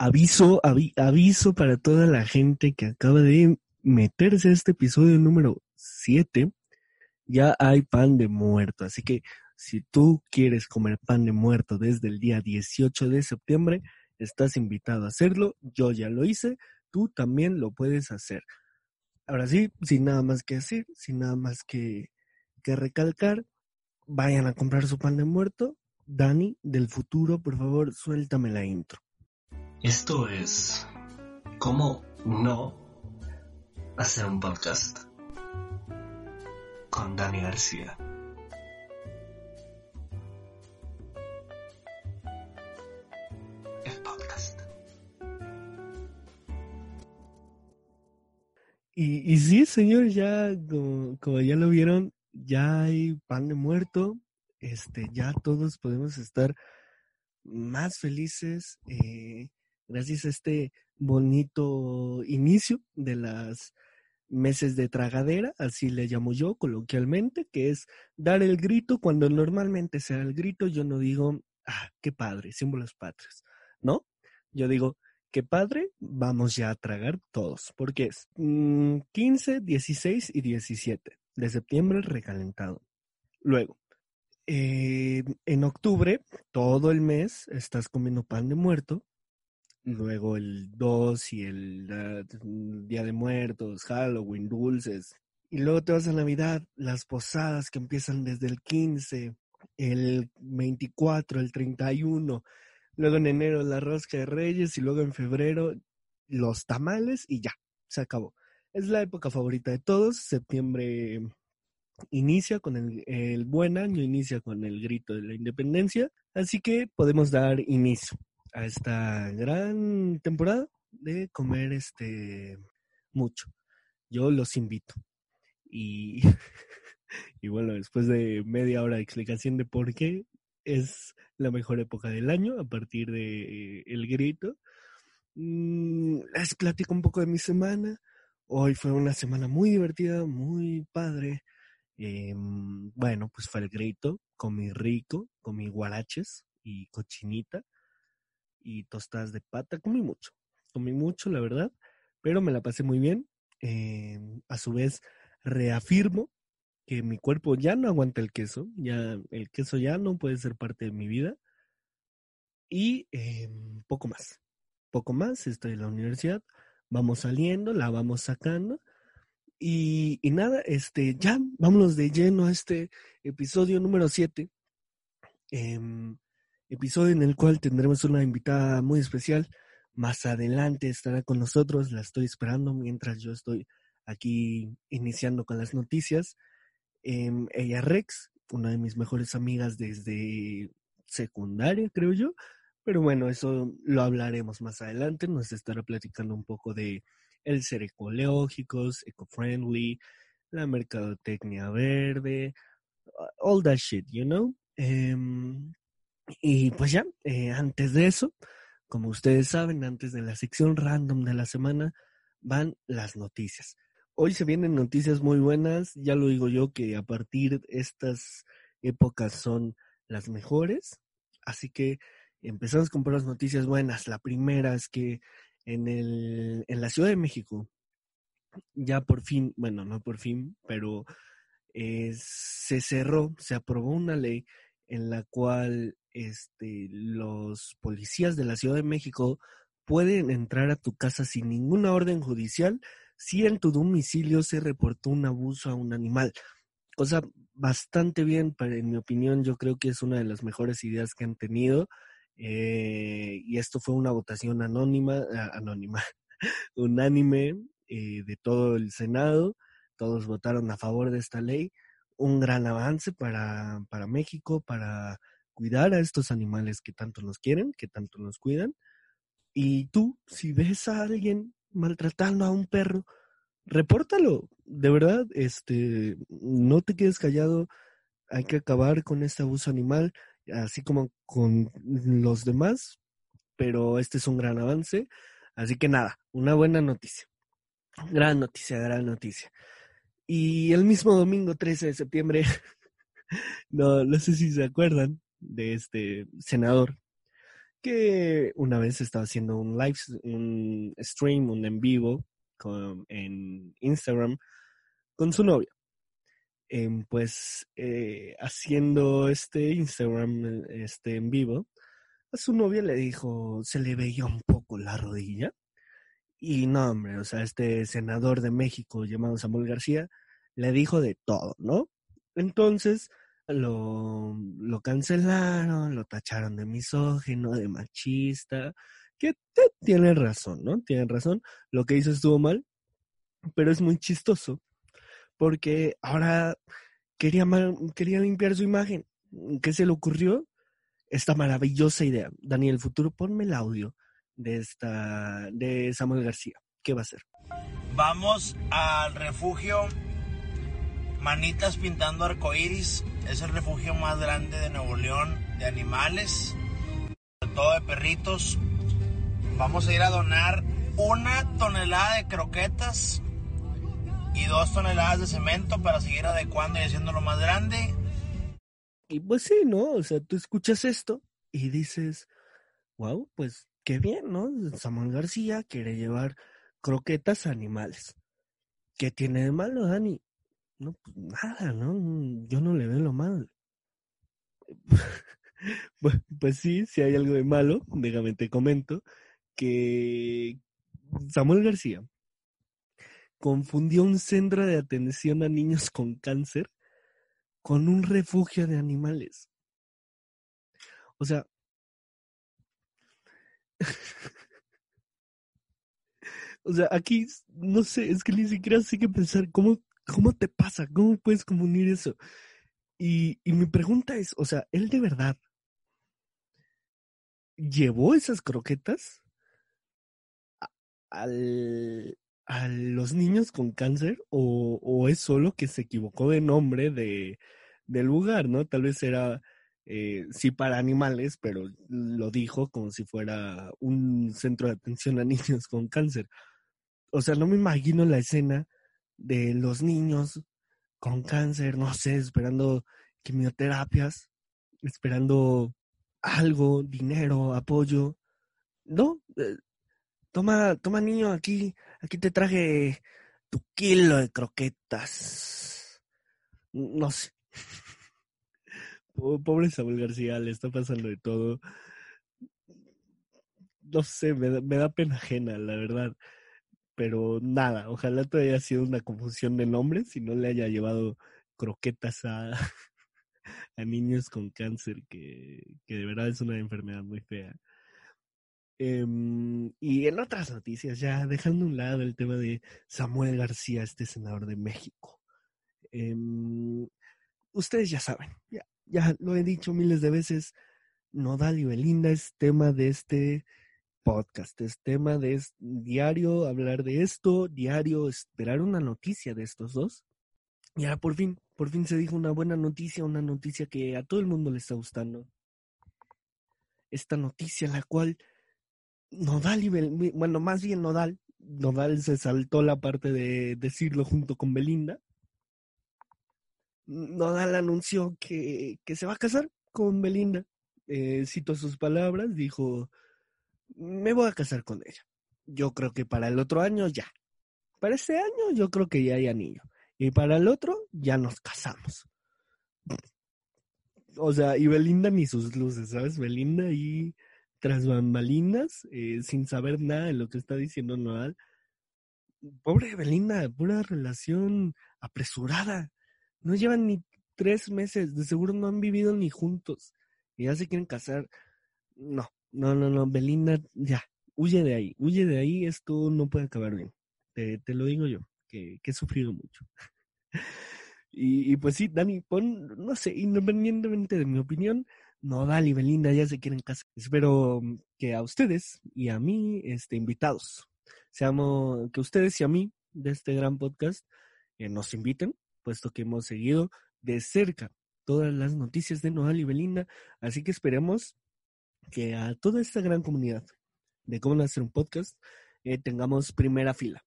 aviso, aviso para toda la gente que acaba de meterse a este episodio número 7. Ya hay pan de muerto, así que si tú quieres comer pan de muerto desde el día 18 de septiembre, estás invitado a hacerlo. Yo ya lo hice, tú también lo puedes hacer. Ahora sí, sin nada más que decir, sin nada más que, que recalcar, vayan a comprar su pan de muerto. Dani, del futuro, por favor, suéltame la intro. Esto es cómo no hacer un podcast con Dani García. El podcast. Y, y sí, señor, ya como, ya lo vieron, ya hay pan de muerto. Este, ya todos podemos estar más felices. Eh, gracias a este bonito inicio de las meses de tragadera, así le llamo yo coloquialmente, que es dar el grito cuando normalmente se da el grito, yo no digo, ah, qué padre, símbolos patrios, ¿no? Yo digo, qué padre, vamos ya a tragar todos, porque es 15, mm, 16 y 17 de septiembre recalentado. Luego, eh, en octubre, todo el mes estás comiendo pan de muerto, luego el 2 y el mm, Día de Muertos, Halloween, dulces. Y luego te vas a Navidad, las posadas que empiezan desde el 15, el 24, el 31, luego en enero la rosca de reyes y luego en febrero los tamales y ya, se acabó. Es la época favorita de todos, septiembre inicia con el buen año, inicia con el grito de la independencia, así que podemos dar inicio a esta gran temporada de comer este mucho. Yo los invito. Y, y bueno, después de media hora de explicación de por qué es la mejor época del año a partir de el grito, mm, les platico un poco de mi semana. Hoy fue una semana muy divertida, muy padre. Em, bueno, pues fue el grito, comí rico, comí guaraches y cochinita y tostadas de pata. Comí mucho, comí mucho, la verdad, pero me la pasé muy bien. Em, a su vez, reafirmo que mi cuerpo ya no aguanta el queso, ya el queso ya no puede ser parte de mi vida. Y em, poco más, poco más, estoy en la universidad, vamos saliendo, la vamos sacando. Y, y nada, este, ya vámonos de lleno a este episodio número 7. Eh, em, episodio en el cual tendremos una invitada muy especial. Más adelante estará con nosotros, la estoy esperando mientras yo estoy aquí iniciando con las noticias. Em, ella Rex, una de mis mejores amigas desde secundaria, creo yo. Pero bueno, eso lo hablaremos más adelante. Nos estará platicando un poco de el ser ecológicos, eco-friendly, la mercadotecnia verde, all that shit, you know. Em, y pues ya, eh, antes de eso, como ustedes saben, antes de la sección random de la semana, van las noticias. Hoy se vienen noticias muy buenas, ya lo digo yo que a partir de estas épocas son las mejores, así que empezamos con las noticias buenas. La primera es que en, el, en la Ciudad de México, ya por fin, bueno, no por fin, pero eh, se cerró, se aprobó una ley en la cual este, los policías de la Ciudad de México pueden entrar a tu casa sin ninguna orden judicial si en tu domicilio se reportó un abuso a un animal. Cosa bastante bien, pero en mi opinión yo creo que es una de las mejores ideas que han tenido. Eh, y esto fue una votación anónima, anónima, unánime eh, de todo el Senado. Todos votaron a favor de esta ley. Un gran avance para, para México, para cuidar a estos animales que tanto nos quieren, que tanto nos cuidan. Y tú, si ves a alguien maltratando a un perro, repórtalo. De verdad, este, no te quedes callado. Hay que acabar con este abuso animal, así como con los demás. Pero este es un gran avance. Así que nada, una buena noticia. Gran noticia, gran noticia. Y el mismo domingo 13 de septiembre, no, no sé si se acuerdan, de este senador que una vez estaba haciendo un live, un stream, un en vivo con, en Instagram con su novia. Em, pues eh, haciendo este Instagram este en vivo, a su novia le dijo, se le veía un poco la rodilla. Y no, hombre, o sea, este senador de México llamado Samuel García le dijo de todo, ¿no? Entonces lo, lo cancelaron, lo tacharon de misógino, de machista, que tiene razón, ¿no? Tiene razón, lo que hizo estuvo mal, pero es muy chistoso, porque ahora quería, quería limpiar su imagen. ¿Qué se le ocurrió? Esta maravillosa idea. Daniel Futuro, ponme el audio de esta de Samuel García. ¿Qué va a hacer? Vamos al refugio Manitas Pintando Arcoiris. Es el refugio más grande de Nuevo León de animales, sobre todo de perritos. Vamos a ir a donar una tonelada de croquetas y dos toneladas de cemento para seguir adecuando y haciéndolo más grande. Y pues sí, ¿no? O sea, tú escuchas esto y dices, wow, pues qué bien, ¿no? Samuel García quiere llevar croquetas a animales. ¿Qué tiene de malo, Dani? No, pues nada, ¿no? Yo no le veo lo mal. pues, pues sí, si hay algo de malo, déjame te comento, que Samuel García confundió un centro de atención a niños con cáncer con un refugio de animales. O sea, o sea, aquí no sé, es que ni siquiera sé qué pensar. ¿Cómo ¿Cómo te pasa? ¿Cómo puedes comunir eso? Y, mi pregunta es, o sea, ¿él de verdad llevó esas croquetas a, los niños con cáncer o, es solo que se equivocó de nombre de, del lugar, ¿no? Tal vez era, eh, sí, para animales, pero lo dijo como si fuera un centro de atención a niños con cáncer. O sea, no me imagino la escena de los niños con cáncer, no sé, esperando quimioterapias, esperando algo, dinero, apoyo. No, eh, toma, toma niño, aquí, aquí te traje tu kilo de croquetas. No sé. Pobre Samuel García, le está pasando de todo. No sé, me me da pena ajena, la verdad pero nada, ojalá te haya sido una confusión de nombres y no le haya llevado croquetas a, niños con cáncer, que, que, de verdad es una enfermedad muy fea. Em, y en otras noticias, ya dejando a un lado el tema de Samuel García, este senador de México. Em, ustedes ya saben, ya, ya lo he dicho miles de veces, Nodal y Belinda es tema de este podcast, es tema de diario hablar de esto, diario esperar una noticia de estos dos. Y ahora por fin, por fin se dijo una buena noticia, una noticia que a todo el mundo le está gustando. Esta noticia, la cual Nodal y bueno, más bien Nodal, Nodal se saltó la parte de decirlo junto con Belinda. Nodal anunció que, que se va a casar con Belinda. Eh, cito sus palabras, dijo, me voy a casar con ella. Yo creo que para el otro año ya. Para este año yo creo que ya hay anillo. Y para el otro ya nos casamos. O sea, y Belinda ni sus luces, ¿sabes? Belinda y tras bambalinas, eh, sin saber nada de lo que está diciendo Noal. Pobre Belinda, pura relación apresurada. No llevan ni tres meses, de seguro no han vivido ni juntos. Y ya se quieren casar. No, no, no, no, Belinda, ya, huye de ahí, huye de ahí, esto no puede acabar bien. Te, te lo digo yo, que, que he sufrido mucho. y, y, pues sí, Dani, pon, no sé, independientemente de mi opinión, no, Dani Belinda ya se quieren casar. Espero que a ustedes y a mí, este, invitados, seamos, que ustedes y a mí, de este gran podcast, eh, nos inviten, puesto que hemos seguido de cerca todas las noticias de Nodal y Belinda, así que esperemos que a toda esta gran comunidad de cómo hacer un podcast eh, tengamos primera fila.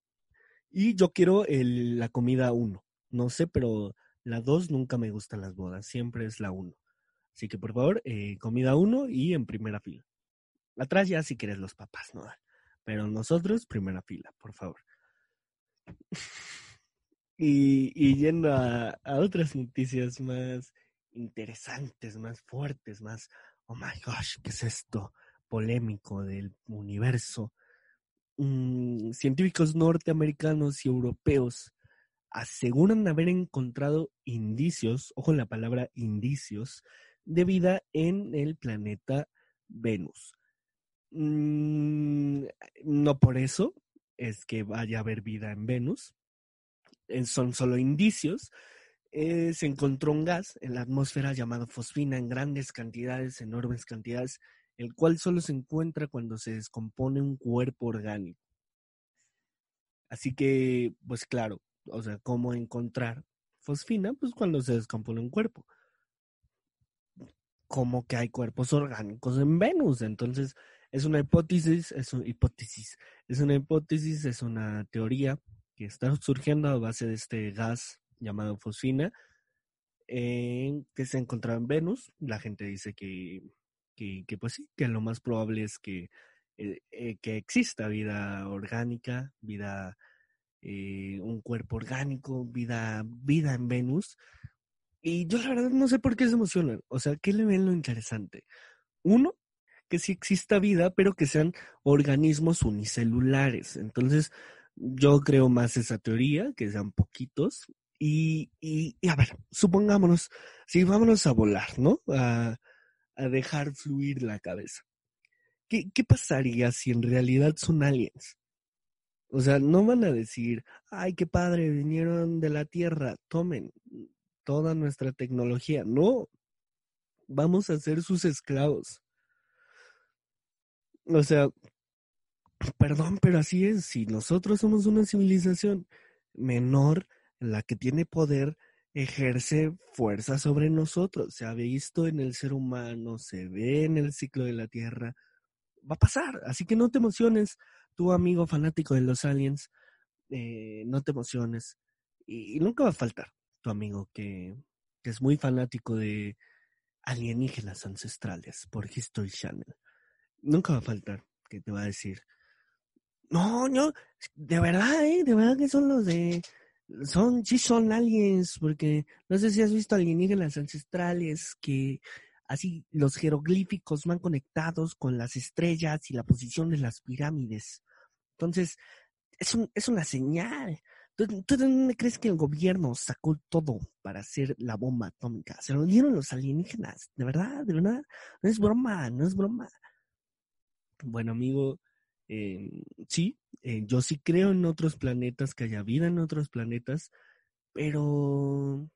Y yo quiero la comida uno. No sé, pero la dos nunca me gustan las bodas, siempre es la uno. Así que por favor, eh, comida uno y en primera fila. Atrás ya si quieres los papás, ¿no? Pero nosotros, primera fila, por favor. Y, y yendo a, a otras noticias más interesantes, más fuertes, más, oh my gosh, ¿qué es esto? Polémico del universo. Mm, científicos norteamericanos y europeos aseguran haber encontrado indicios, ojo en la palabra indicios, de vida en el planeta Venus. Mm, no por eso es que vaya a haber vida en Venus, eh, son solo indicios. Eh, se encontró un gas en la atmósfera llamado fosfina en grandes cantidades, enormes cantidades, el cual solo se encuentra cuando se descompone un cuerpo orgánico. Así que, pues claro, o sea, ¿cómo encontrar fosfina? Pues cuando se descompone un cuerpo. Como que hay cuerpos orgánicos en Venus. Entonces, es una hipótesis, es una hipótesis, es una hipótesis, es una teoría que está surgiendo a base de este gas llamado fosfina, que se ha encontrado en Venus. La gente dice que, que, pues sí, que lo más probable es que, eh, eh, que exista vida orgánica, vida, eh, un cuerpo orgánico, vida, vida en Venus. Y yo la verdad no sé por qué se emocionan. O sea, ¿qué le ven lo interesante? Uno, que sí exista vida, pero que sean organismos unicelulares. Entonces, yo creo más esa teoría, que sean poquitos. Y, y, a ver, supongámonos, sí, vámonos a volar, ¿no? A, a dejar fluir la cabeza. ¿Qué, ¿Qué pasaría si en realidad son aliens? O sea, no van a decir, ay, qué padre, vinieron de la Tierra, tomen toda nuestra tecnología. No, vamos a ser sus esclavos. O sea, Perdón, pero así es. Si nosotros somos una civilización menor, la que tiene poder, ejerce fuerza sobre nosotros. Se ha visto en el ser humano, se ve en el ciclo de la Tierra. Va a pasar. Así que no te emociones, tu amigo fanático de los aliens. Eh, no te emociones. Y, nunca va a faltar tu amigo que, que es muy fanático de alienígenas ancestrales por History Channel. Nunca va a faltar que te va a decir, no, no, de verdad, ¿eh? De verdad que son los de... Son, sí son aliens, porque no sé si has visto alienígenas ancestrales que así los jeroglíficos van conectados con las estrellas y la posición de las pirámides. Entonces, es, un, es una señal. ¿Tú, ¿Tú dónde crees que el gobierno sacó todo para hacer la bomba atómica? Se lo dieron los alienígenas, de verdad, de verdad. No es broma, no es broma. Bueno, amigo, eh, sí, eh, yo sí creo en otros planetas, que haya vida en otros planetas, pero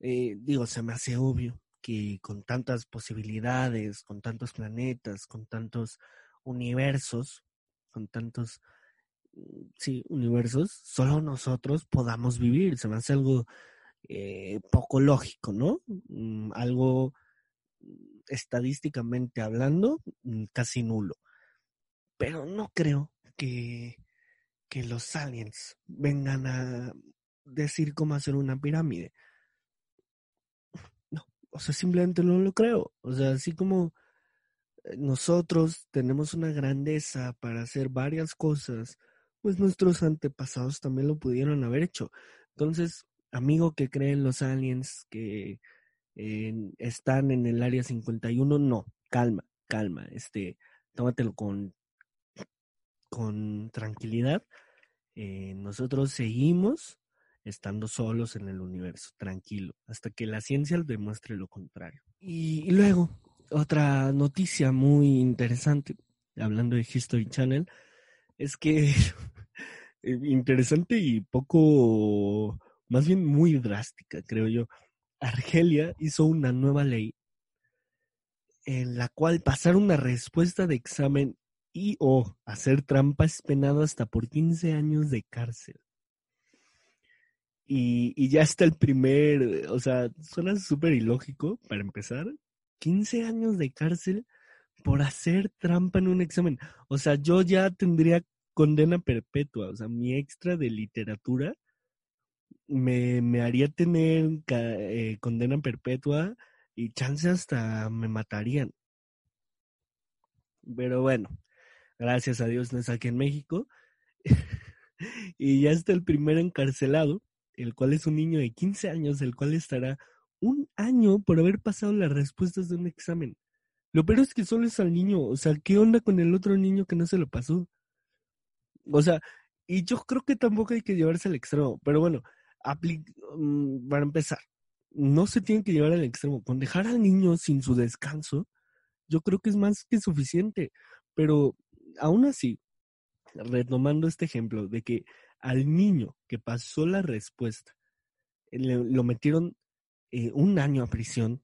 eh, digo, se me hace obvio que con tantas posibilidades, con tantos planetas, con tantos universos, con tantos, mm, sí, universos, solo nosotros podamos vivir. Se me hace algo poco lógico, ¿no? Mm, algo mm, estadísticamente hablando, casi nulo. Pero no creo que, que los aliens vengan a decir cómo hacer una pirámide. No, o sea, simplemente no lo creo. O sea, así como eh, nosotros tenemos una grandeza para hacer varias cosas, pues nuestros antepasados también lo pudieron haber hecho. Entonces, amigo que cree en los aliens que están en el área 51, no, calma, calma, este, tómatelo con con tranquilidad, eh, nosotros seguimos estando solos en el universo, tranquilo, hasta que la ciencia demuestre lo contrario. Y, luego, otra noticia muy interesante, hablando de History Channel, es que eh, interesante y poco, más bien muy drástica, creo yo. Argelia hizo una nueva ley en la cual pasar una respuesta de examen y o hacer trampa es penado hasta por 15 años de cárcel. Y, ya está el primer, o sea, suena súper ilógico para empezar. 15 años de cárcel por hacer trampa en un examen. O sea, yo ya tendría condena perpetua. O sea, mi extra de literatura me, me haría tener eh, condena perpetua y chance hasta me matarían. Pero bueno, gracias a Dios no es aquí en México. y ya está el primer encarcelado, el cual es un niño de 15 años, el cual estará un año por haber pasado las respuestas de un examen. Lo peor es que solo es al niño, o sea, ¿qué onda con el otro niño que no se lo pasó? O sea, y yo creo que tampoco hay que llevarse al extremo, pero bueno, mm, para empezar, no se tiene que llevar al extremo. Con dejar al niño sin su descanso, yo creo que es más que suficiente. Pero aún así, retomando este ejemplo de que al niño que pasó la respuesta, lo metieron eh, un año a prisión,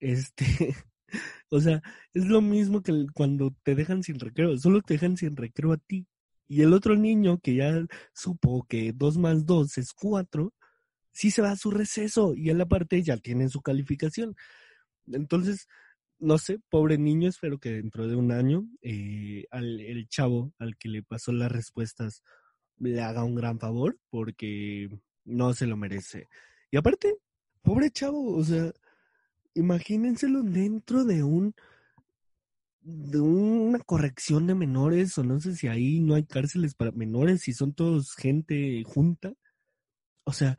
este, o sea, es lo mismo que cuando te dejan sin recreo, solo te dejan sin recreo a ti. Y el otro niño que ya supo que dos más dos es cuatro, sí se va a su receso y en la parte ya tiene su calificación. Entonces, no sé, pobre niño, espero que dentro de un año eh, al, el chavo al que le pasó las respuestas le haga un gran favor porque no se lo merece. Y aparte, pobre chavo, o sea, imagínenselo dentro de un de una corrección de menores, o no sé si ahí no hay cárceles para menores, si son todos gente junta. O sea,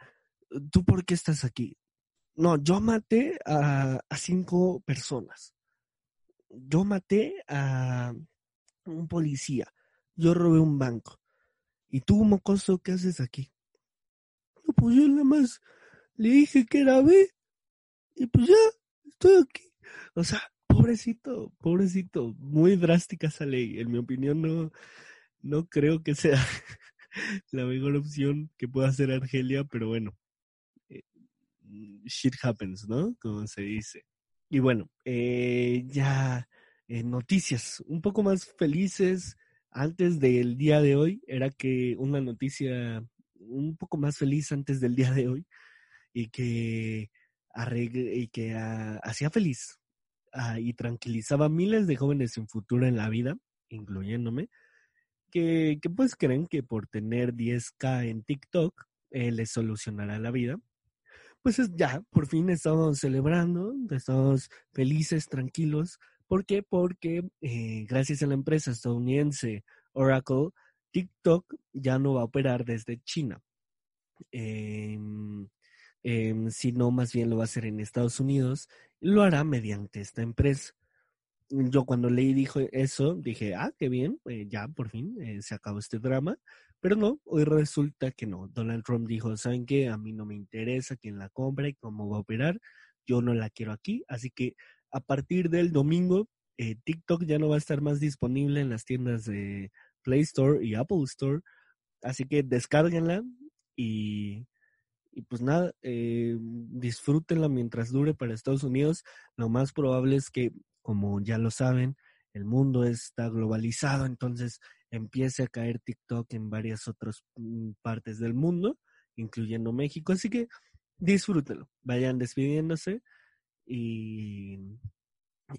¿tú por qué estás aquí? No, yo maté a, cinco personas. Yo maté a un policía. Yo robé un banco. ¿Y tú, mocoso, qué haces aquí? No, pues yo nada más le dije que era B. Y pues ya, estoy aquí. O sea, pobrecito, pobrecito, muy drástica esa ley. En mi opinión, no, no creo que sea la mejor opción que pueda hacer Argelia, pero bueno, shit happens, ¿no? Como se dice. Y bueno, eh, ya eh, noticias un poco más felices antes del día de hoy. Era que una noticia un poco más feliz antes del día de hoy y que, y que hacía feliz Ah, y tranquilizaba a miles de jóvenes sin futuro en la vida, incluyéndome, que, que pues creen que por tener 10k en TikTok eh, les solucionará la vida. Pues ya, por fin estamos celebrando, estamos felices, tranquilos. ¿Por qué? Porque eh, gracias a la empresa estadounidense Oracle, TikTok ya no va a operar desde China. Eh, sino más bien lo va a hacer en Estados Unidos lo hará mediante esta empresa. Yo cuando leí dijo eso, dije, ah, qué bien, eh, ya por fin eh, se acabó este drama. Pero no, hoy resulta que no. Donald Trump dijo, ¿saben qué? A mí no me interesa quién la compra y cómo va a operar. Yo no la quiero aquí. Así que a partir del domingo, eh, TikTok ya no va a estar más disponible en las tiendas de Play Store y Apple Store. Así que descárguenla y pues nada, eh, disfrútenla mientras dure para Estados Unidos. Lo más probable es que, como ya lo saben, el mundo está globalizado, entonces empiece a caer TikTok en varias otras mm, partes del mundo, incluyendo México. Así que disfrútenlo, vayan despidiéndose y,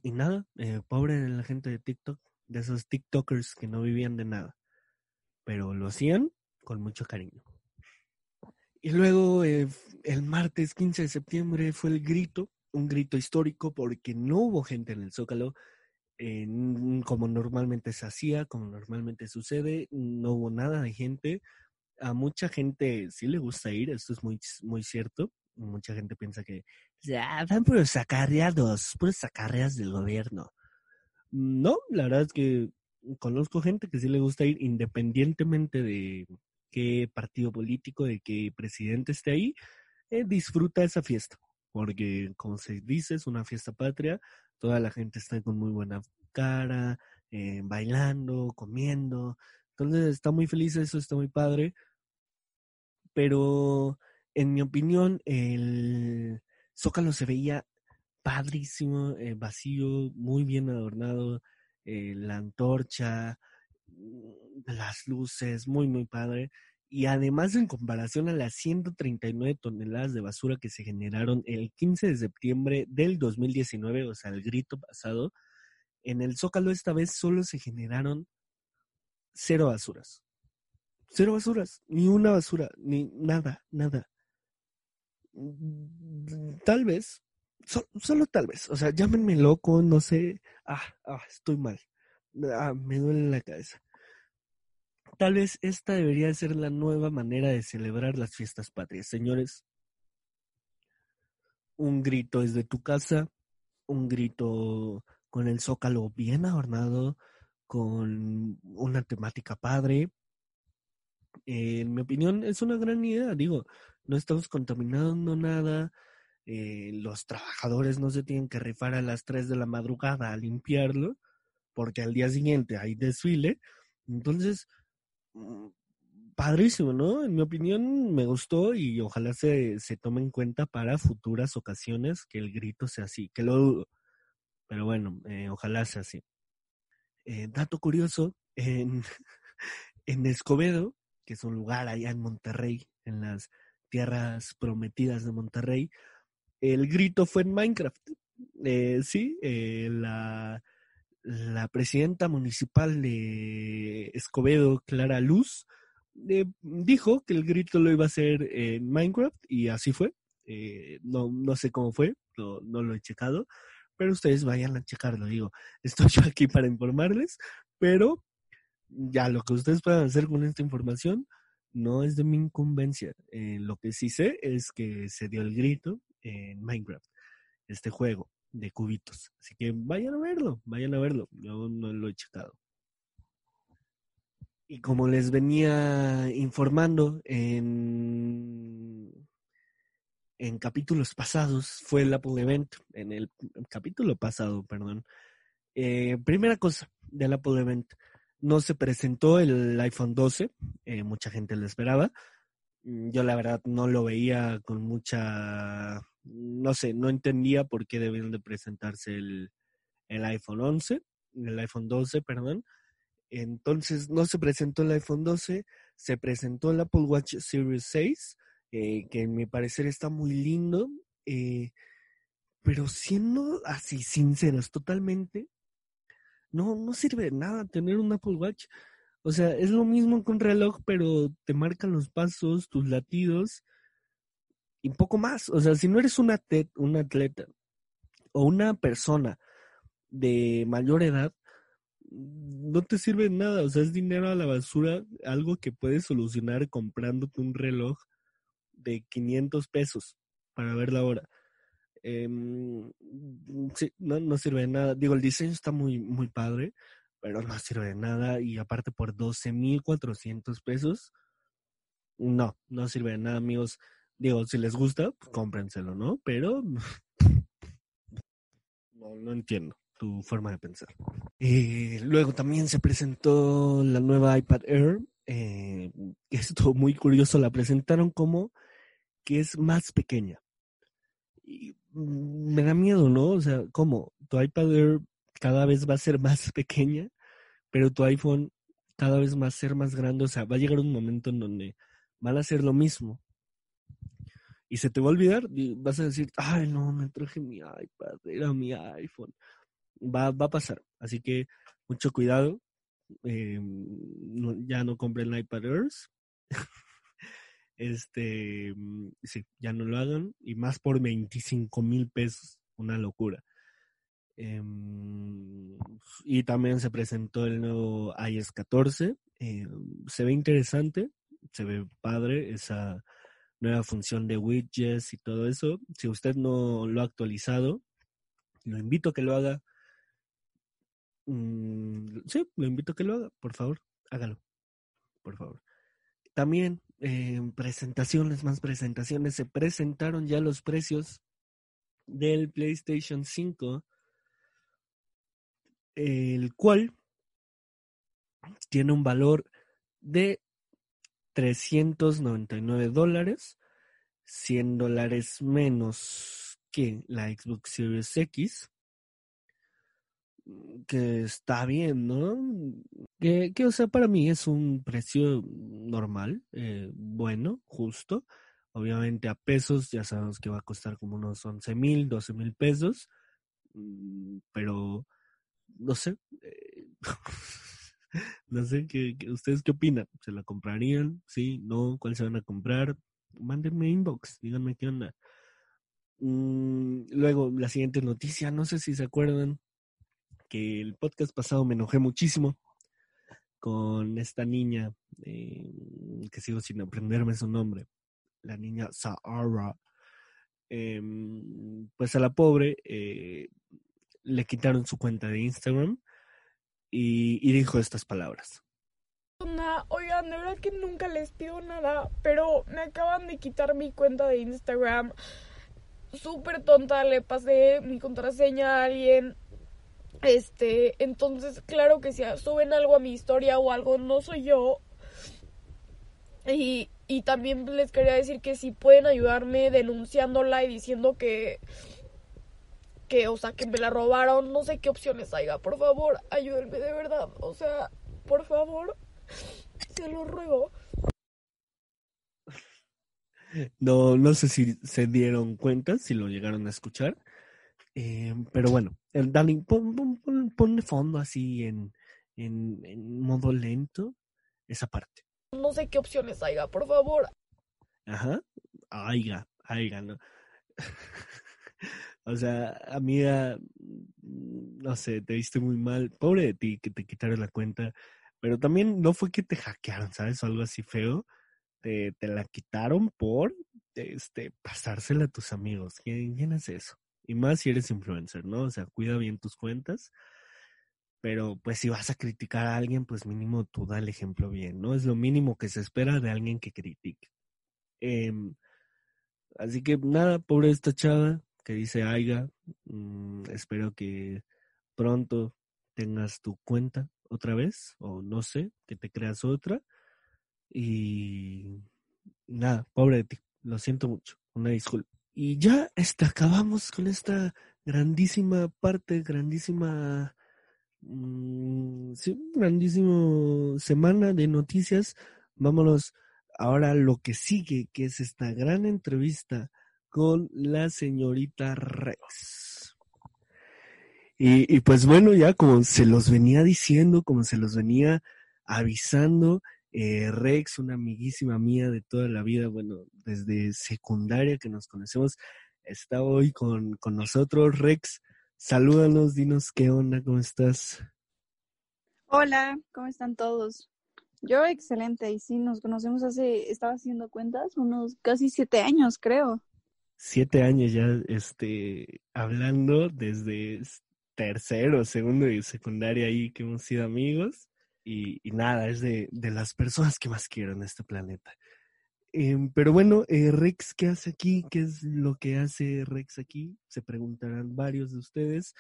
y nada, eh, pobre la gente de TikTok, de esos TikTokers que no vivían de nada, pero lo hacían con mucho cariño. Y luego eh, el martes 15 de septiembre fue el grito, un grito histórico porque no hubo gente en el Zócalo, como normalmente se hacía, como normalmente sucede, no hubo nada de gente. A mucha gente sí le gusta ir, esto es muy, muy cierto. Mucha gente piensa que ya van por los acarreados, puros acarreas del gobierno. No, la verdad es que conozco gente que sí le gusta ir independientemente de, qué partido político, de qué presidente esté ahí, eh, disfruta esa fiesta. Porque, como se dice, es una fiesta patria, toda la gente está con muy buena cara, eh, bailando, comiendo. Entonces está muy feliz, eso está muy padre. Pero, en mi opinión, el Zócalo se veía padrísimo, eh, vacío, muy bien adornado, la antorcha, las luces, muy, muy padre. Y además, en comparación a las 139 toneladas de basura que se generaron el 15 de septiembre del 2019, o sea, el grito pasado, en el Zócalo esta vez solo se generaron cero basuras. Cero basuras, ni una basura, ni nada, nada. Tal vez, solo tal vez, o sea, llámenme loco, no sé, ah, ah, estoy mal ah, me duele la cabeza. Tal vez esta debería ser la nueva manera de celebrar las fiestas patrias. Señores, un grito desde tu casa, un grito con el zócalo bien adornado, con una temática padre. en mi opinión, es una gran idea. Digo, no estamos contaminando nada. eh, los trabajadores no se tienen que rifar a las 3 de la madrugada a limpiarlo, porque al día siguiente hay desfile. Entonces, padrísimo, ¿no? En mi opinión me gustó y ojalá se, se tome en cuenta para futuras ocasiones que el grito sea así, que lo dudo. Pero bueno, eh, ojalá sea así. Eh, dato curioso, en, en Escobedo, que es un lugar allá en Monterrey, en las tierras prometidas de Monterrey, el grito fue en Minecraft. Eh, sí, la, la presidenta municipal de Escobedo, Clara Luz, eh, dijo que el grito lo iba a hacer en Minecraft y así fue. Eh, no, no sé cómo fue, no, lo he checado, pero ustedes vayan a checarlo. Digo, estoy yo aquí para informarles, pero ya lo que ustedes puedan hacer con esta información no es de mi incumbencia. Eh, lo que sí sé es que se dio el grito en Minecraft, este juego de cubitos. Así que vayan a verlo, vayan a verlo. Yo no lo he checado. Y como les venía informando en, en capítulos pasados, fue el Apple Event, en el capítulo pasado, perdón. Eh, primera cosa del Apple Event, no se presentó el iPhone 12, eh, mucha gente lo esperaba. Mm, Yo la verdad no lo veía con mucha, no sé, no entendía por qué debían de presentarse el, el iPhone 11, el iPhone 12, perdón. Entonces no se presentó el iPhone 12, se presentó el Apple Watch Series 6, eh, que en mi parecer está muy lindo, eh, pero siendo así sinceros totalmente, no, no sirve de nada tener un Apple Watch. O sea, es lo mismo que un reloj, pero te marcan los pasos, tus latidos y poco más. O sea, si no eres un atleta, un atleta o una persona de mayor edad, no te sirve de nada. O sea, es dinero a la basura, algo que puedes solucionar comprándote un reloj de 500 pesos para ver la hora. Em, sí, no, no sirve de nada. Digo, el diseño está muy, muy padre, pero no sirve de nada. Y aparte por 12,400 pesos, no, no sirve de nada, amigos. Digo, si les gusta, pues cómprenselo, ¿no? Pero no, no entiendo tu forma de pensar. Eh, luego también se presentó la nueva iPad Air. Eh, esto muy curioso, la presentaron como que es más pequeña. Y mm, me da miedo, ¿no? O sea, ¿cómo? Tu iPad Air cada vez va a ser más pequeña, pero tu iPhone cada vez va a ser más grande. O sea, va a llegar un momento en donde van a hacer lo mismo. Y se te va a olvidar y vas a decir, ay, no, me traje mi iPad, era mi iPhone. Va, va a pasar. Así que mucho cuidado. eh, ya no compren iPad Airs. este, mm, sí, ya no lo hagan. Y más por 25 mil pesos. Una locura. Em, y también se presentó el nuevo iOS 14. eh, se ve interesante, se ve padre esa nueva función de widgets y todo eso. Si usted no lo ha actualizado, lo invito a que lo haga. Mm, sí, lo invito a que lo haga, por favor, hágalo, por favor. También eh, presentaciones, más presentaciones, se presentaron ya los precios del PlayStation 5, el cual tiene un valor de 399 dólares, 100 dólares menos que la Xbox Series X, que está bien, ¿no? Que, que, o sea, para mí es un precio normal, eh, bueno, justo. Obviamente a pesos ya sabemos que va a costar como unos 11 mil, 12 mil pesos, mm, pero no sé, eh, no sé, ¿qué, ¿ustedes qué opinan? ¿Se la comprarían? ¿Sí? ¿No? ¿Cuál se van a comprar? Mándenme inbox, díganme qué onda. Mm, luego, la siguiente noticia, no sé si se acuerdan que el podcast pasado me enojé muchísimo con esta niña, eh, que sigo sin aprenderme su nombre, la niña Sahara. Em, pues a la pobre eh, le quitaron su cuenta de Instagram y, dijo estas palabras. Oigan, de verdad que nunca les pido nada, pero me acaban de quitar mi cuenta de Instagram. Súper tonta, le pasé mi contraseña a alguien. Este, entonces, claro que si suben algo a mi historia o algo, no soy yo. Y, y también les quería decir que si pueden ayudarme denunciándola y diciendo que que, o sea, que me la robaron, no sé qué opciones haya, por favor, ayúdenme de verdad, o sea, por favor, se lo ruego. No, no sé si se dieron cuenta, si lo llegaron a escuchar, eh, pero bueno, el Dani, pon, pon, pon, fondo así en, en, en modo lento esa parte. No sé qué opciones haya, por favor. Ajá, haiga, haiga, ¿no? O sea, amiga, mm, no sé, te viste muy mal. Pobre de ti que te quitaron la cuenta. Pero también no fue que te hackearon, ¿sabes? O algo así feo. Te, te la quitaron por este, pasársela a tus amigos. ¿Quién, ¿Quién hace eso? Y más si eres influencer, ¿no? O sea, cuida bien tus cuentas. Pero pues si vas a criticar a alguien, pues mínimo tú da el ejemplo bien, ¿no? Es lo mínimo que se espera de alguien que critique. Eh, así que nada, pobre esta chava, que dice Aiga. Mm, espero que pronto tengas tu cuenta otra vez, o no sé, que te creas otra. Y nada, pobre de ti, lo siento mucho, una disculpa. Y ya este, acabamos con esta grandísima parte, grandísima, mmm, sí, grandísima semana de noticias. Vámonos ahora a lo que sigue, que es esta gran entrevista con la señorita Rex. Y, y, pues bueno, ya como se los venía diciendo, como se los venía avisando, eh, Rex, una amiguísima mía de toda la vida, bueno, desde secundaria que nos conocemos, está hoy con, con nosotros. Rex, salúdanos, dinos qué onda, ¿cómo estás? Hola, ¿cómo están todos? Yo excelente, y sí, nos conocemos hace, estaba haciendo cuentas, unos casi siete años, creo siete años ya este, hablando desde tercero, segundo y secundaria ahí que hemos sido amigos. Y, nada, es de, de, las personas que más quiero en este planeta. Eh, pero bueno, eh, Rex, ¿qué hace aquí? ¿Qué es lo que hace Rex aquí? Se preguntarán varios de ustedes.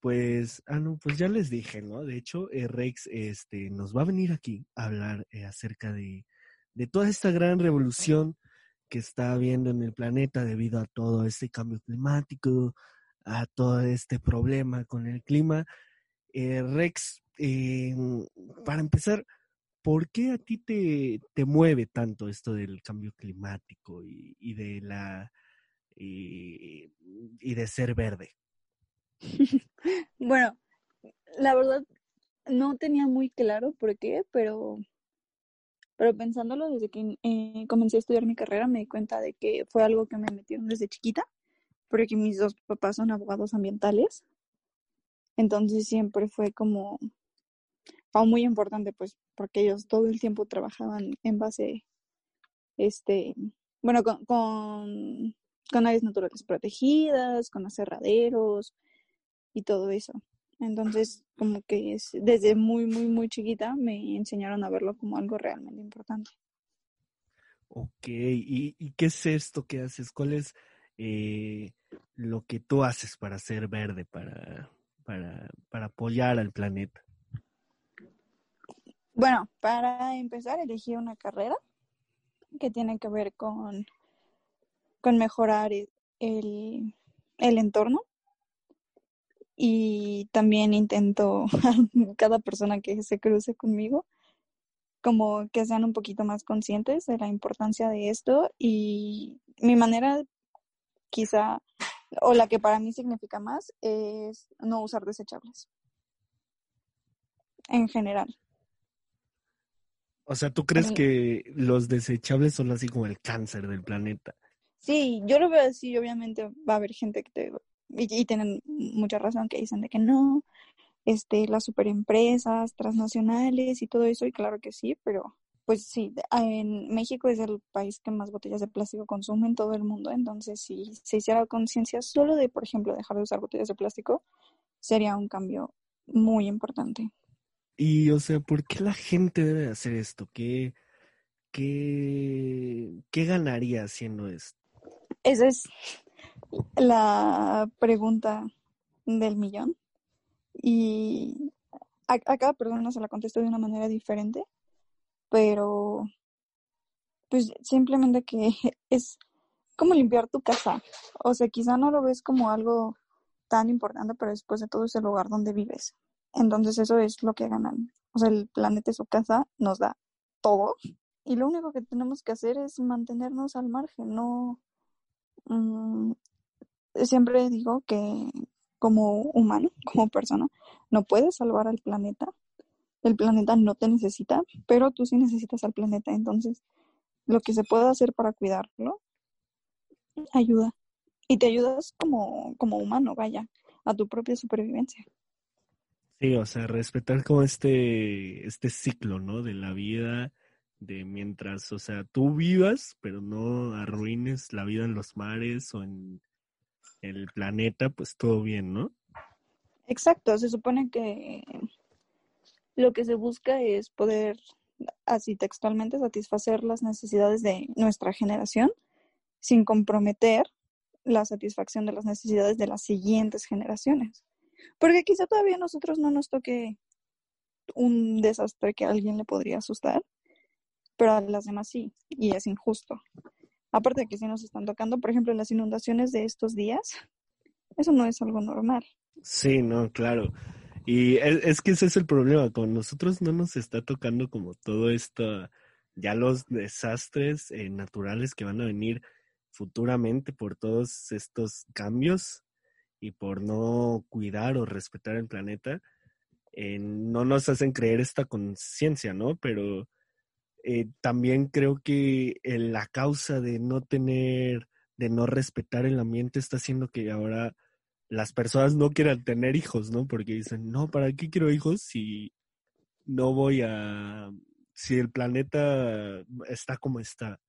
Pues, ah, no, pues ya les dije, ¿no? De hecho, eh, Rex este, nos va a venir aquí a hablar acerca de, de toda esta gran revolución que está habiendo en el planeta debido a todo este cambio climático, a todo este problema con el clima. Eh, Rex, eh, para empezar, ¿por qué a ti te, te, mueve tanto esto del cambio climático y, de la y, y de ser verde? bueno, la verdad no tenía muy claro por qué, pero pero pensándolo desde que eh, comencé a estudiar mi carrera me di cuenta de que fue algo que me metieron desde chiquita, porque mis dos papás son abogados ambientales. Entonces siempre fue como muy importante, pues, porque ellos todo el tiempo trabajaban en base, este, bueno, con, con, con áreas naturales protegidas, con aserraderos y todo eso. Entonces, como que es, desde muy, muy, muy chiquita me enseñaron a verlo como algo realmente importante. Ok, ¿y, y qué es esto que haces? ¿Cuál es eh, lo que tú haces para ser verde, para, para, para apoyar al planeta? Bueno, para empezar, elegí una carrera que tiene que ver con, con mejorar el, el entorno y también intento cada persona que se cruce conmigo como que sean un poquito más conscientes de la importancia de esto y mi manera quizá o la que para mí significa más es no usar desechables en general. O sea, ¿tú crees que los desechables son así como el cáncer del planeta? Sí, yo lo veo así, obviamente va a haber gente que te y, y, tienen mucha razón que dicen de que no, este, las superempresas transnacionales y todo eso, y claro que sí, pero pues sí, en México es el país que más botellas de plástico consume en todo el mundo, entonces si se hiciera conciencia solo de, por ejemplo, dejar de usar botellas de plástico, sería un cambio muy importante. Y, o sea, ¿por qué la gente debe hacer esto? ¿Qué, qué, qué ganaría haciendo esto? Esa es la pregunta del millón. Y a, a cada persona se la contesto de una manera diferente pero pues simplemente que es como limpiar tu casa. O sea, quizá no lo ves como algo tan importante, pero después de todo es el lugar donde vives. Entonces eso es lo que ganan. O sea, el planeta su casa, nos da todo. Y lo único que tenemos que hacer es mantenernos al margen. No. Mm, siempre digo que como humano, como persona, no puedes salvar al planeta, el planeta no te necesita, pero tú sí necesitas al planeta. Entonces, lo que se puede hacer para cuidarlo, ayuda. Y te ayudas como, como humano, vaya, a tu propia supervivencia. Sí, o sea, respetar como este, este ciclo, ¿no? De la vida, de mientras, o sea, tú vivas, pero no arruines la vida en los mares o en el planeta, pues todo bien, ¿no? Exacto, se supone que lo que se busca es poder, así textualmente, satisfacer las necesidades de nuestra generación sin comprometer la satisfacción de las necesidades de las siguientes generaciones. Porque quizá todavía a nosotros no nos toque un desastre que a alguien le podría asustar, pero a las demás sí, y es injusto. Aparte de que si nos están tocando, por ejemplo, las inundaciones de estos días, eso no es algo normal. Sí, no, claro. Y es, que ese es el problema, con nosotros no nos está tocando como todo esto, ya los desastres eh, naturales que van a venir futuramente por todos estos cambios y por no cuidar o respetar el planeta, eh, no nos hacen creer esta conciencia, ¿no? Pero eh, también creo que la causa de no tener, de no respetar el ambiente está haciendo que ahora las personas no quieran tener hijos, ¿no? Porque dicen, no, ¿para qué quiero hijos si no voy a, si el planeta está como está?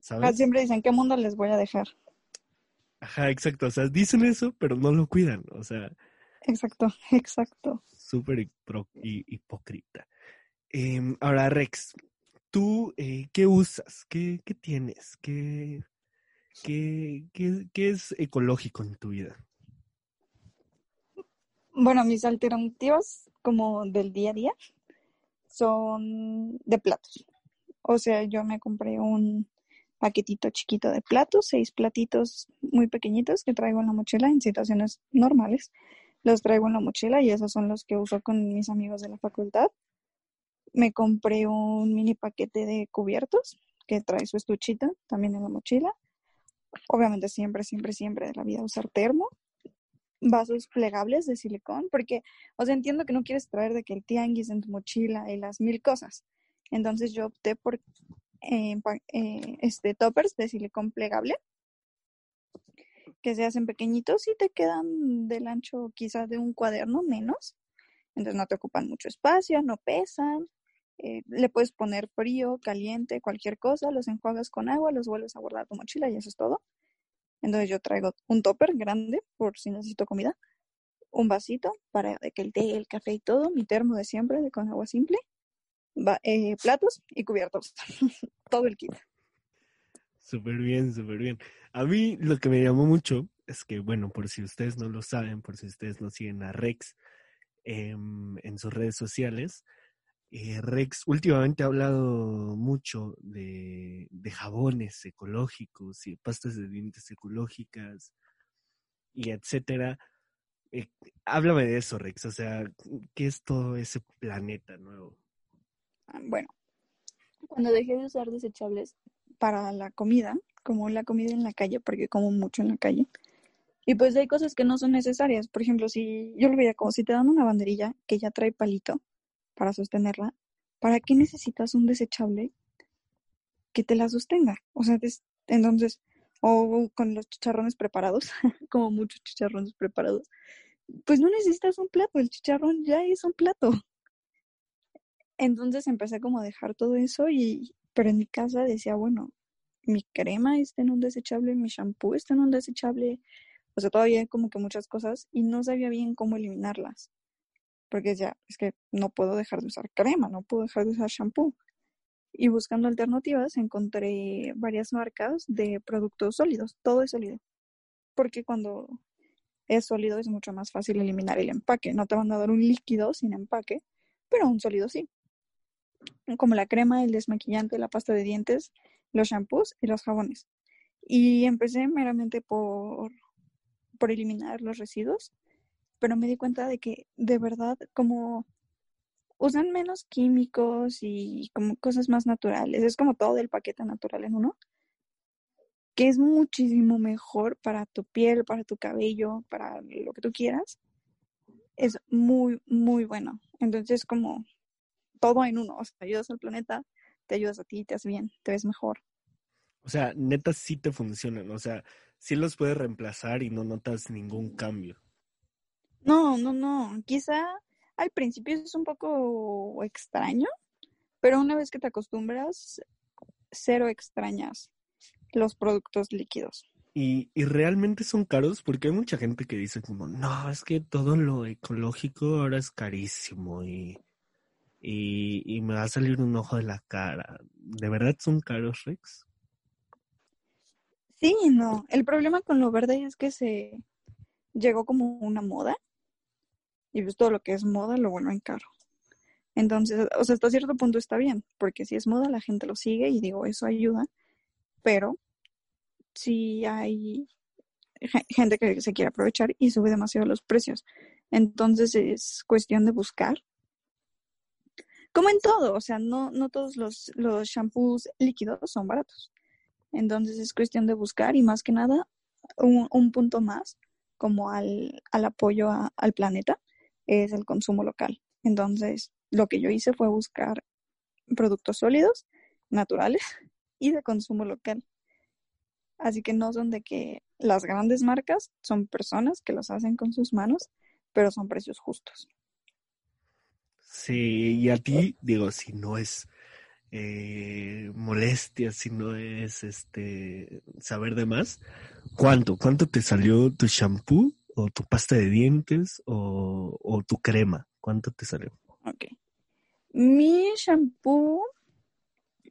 ¿sabes? Siempre dicen, ¿qué mundo les voy a dejar? Ajá, exacto. O sea, dicen eso, pero no lo cuidan. O sea. Exacto, exacto. Súper hipócrita. Em, ahora, Rex, ¿tú eh, qué usas? ¿Qué, qué tienes? ¿Qué, qué, qué, qué es ecológico en tu vida? Bueno, mis alternativas como del día a día son de platos. O sea, yo me compré un paquetito chiquito de platos, seis platitos muy pequeñitos que traigo en la mochila en situaciones normales. Los traigo en la mochila y esos son los que uso con mis amigos de la facultad. Me compré un mini paquete de cubiertos que trae su estuchita también en la mochila. Obviamente siempre, siempre, siempre de la vida usar termo vasos plegables de silicón, porque, o sea, entiendo que no quieres traer de que el tianguis en tu mochila y las mil cosas. Entonces yo opté por eh, eh, este toppers de silicón plegable que se hacen pequeñitos y te quedan del ancho quizás de un cuaderno menos. Entonces no te ocupan mucho espacio, no pesan. Eh, le puedes poner frío, caliente, cualquier cosa, los enjuagas con agua, los vuelves a guardar a tu mochila y eso es todo. Entonces yo traigo un topper grande por si necesito comida, un vasito para que el té, el café y todo, mi termo de siempre con agua simple, eh, platos y cubiertos, todo el kit. Súper bien, súper bien. A mí lo que me llamó mucho es que, bueno, por si ustedes no lo saben, por si ustedes no siguen a Rex em, en sus redes sociales, eh, Rex últimamente ha hablado mucho de, jabones ecológicos y pastas de dientes ecológicas y etcétera. Eh, háblame de eso, Rex. O sea, ¿qué es todo ese planeta nuevo? Ah, bueno, cuando dejé de usar desechables para la comida, como la comida en la calle, porque como mucho en la calle, y pues hay cosas que no son necesarias. Por ejemplo, si yo lo veía como si te dan una banderilla que ya trae palito, para sostenerla, ¿para qué necesitas un desechable que te la sostenga? O sea, entonces, o con los chicharrones preparados, como muchos chicharrones preparados, pues no necesitas un plato, el chicharrón ya es un plato. Entonces empecé como a dejar todo eso y, pero en mi casa decía, bueno, mi crema está en un desechable, mi shampoo está en un desechable, o sea, todavía como que muchas cosas y no sabía bien cómo eliminarlas. Porque ya, es que no puedo dejar de usar crema, no puedo dejar de usar shampoo. Y buscando alternativas encontré varias marcas de productos sólidos, todo es sólido. Porque cuando es sólido es mucho más fácil eliminar el empaque. No te van a dar un líquido sin empaque, pero un sólido sí. Como la crema, el desmaquillante, la pasta de dientes, los shampoos y los jabones. Y empecé meramente por, por eliminar los residuos, pero me di cuenta de que de verdad como usan menos químicos y como cosas más naturales, es como todo el paquete natural en uno, que es muchísimo mejor para tu piel, para tu cabello, para lo que tú quieras. Es muy, muy bueno. Entonces, como todo en uno, o sea, ayudas al planeta, te ayudas a ti, te hace bien, te ves mejor. O sea, neta sí te funcionan, o sea, sí los puedes reemplazar y no notas ningún cambio. No, no, no. Quizá al principio es un poco extraño, pero una vez que te acostumbras, cero extrañas los productos líquidos. Y, y realmente son caros porque hay mucha gente que dice como, no, es que todo lo ecológico ahora es carísimo y, y, y me va a salir un ojo de la cara. ¿De verdad son caros, Rex? Sí, no. El problema con lo verde es que se llegó como una moda y pues todo lo que es moda lo vuelven caro. Entonces, o sea, hasta cierto punto está bien, porque si es moda la gente lo sigue y digo, eso ayuda, pero si hay gente que se quiere aprovechar y sube demasiado los precios. Entonces es cuestión de buscar. Como en todo, o sea, no, no todos los, los shampoos líquidos son baratos. Entonces es cuestión de buscar y más que nada un, un punto más como al, al apoyo al planeta es el consumo local. Entonces lo que yo hice fue buscar productos sólidos, naturales y de consumo local. Así que no son de que las grandes marcas son personas que los hacen con sus manos, pero son precios justos. Sí, y a ti, digo, si no es eh, molestia, si no es este saber de más, ¿cuánto? ¿Cuánto te salió tu shampoo o tu pasta de dientes o, tu crema? ¿Cuánto te salió? Ok. Mi shampoo,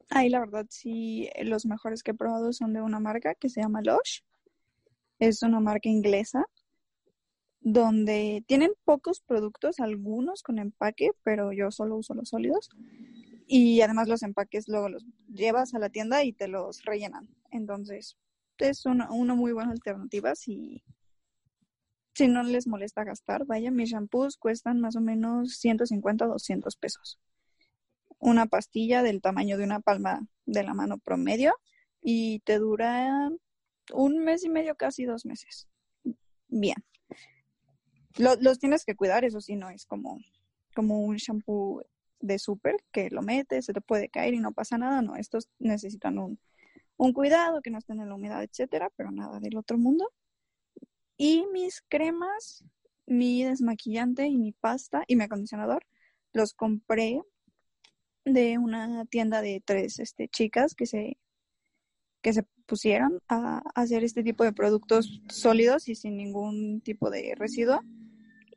ahí la verdad sí, los mejores que he probado son de una marca que se llama Lush. Es una marca inglesa donde tienen pocos productos, algunos con empaque, pero yo solo uso los sólidos. Y además los empaques luego los llevas a la tienda y te los rellenan. Entonces, es una, una muy buena alternativa si, si no les molesta gastar. Vaya, mis shampoos cuestan más o menos 150 o 200 pesos. Una pastilla del tamaño de una palma de la mano promedio y te dura un mes y medio, casi dos meses. Bien. Lo- los tienes que cuidar, eso sí, no es como, como un shampoo de súper que lo metes, se te puede caer y no pasa nada. No, estos necesitan un, un cuidado, que no estén en la humedad, etcétera, pero nada del otro mundo. Y mis cremas, mi desmaquillante y mi pasta y mi acondicionador los compré de una tienda de tres este, chicas que se, que se pusieron a hacer este tipo de productos sólidos y sin ningún tipo de residuo.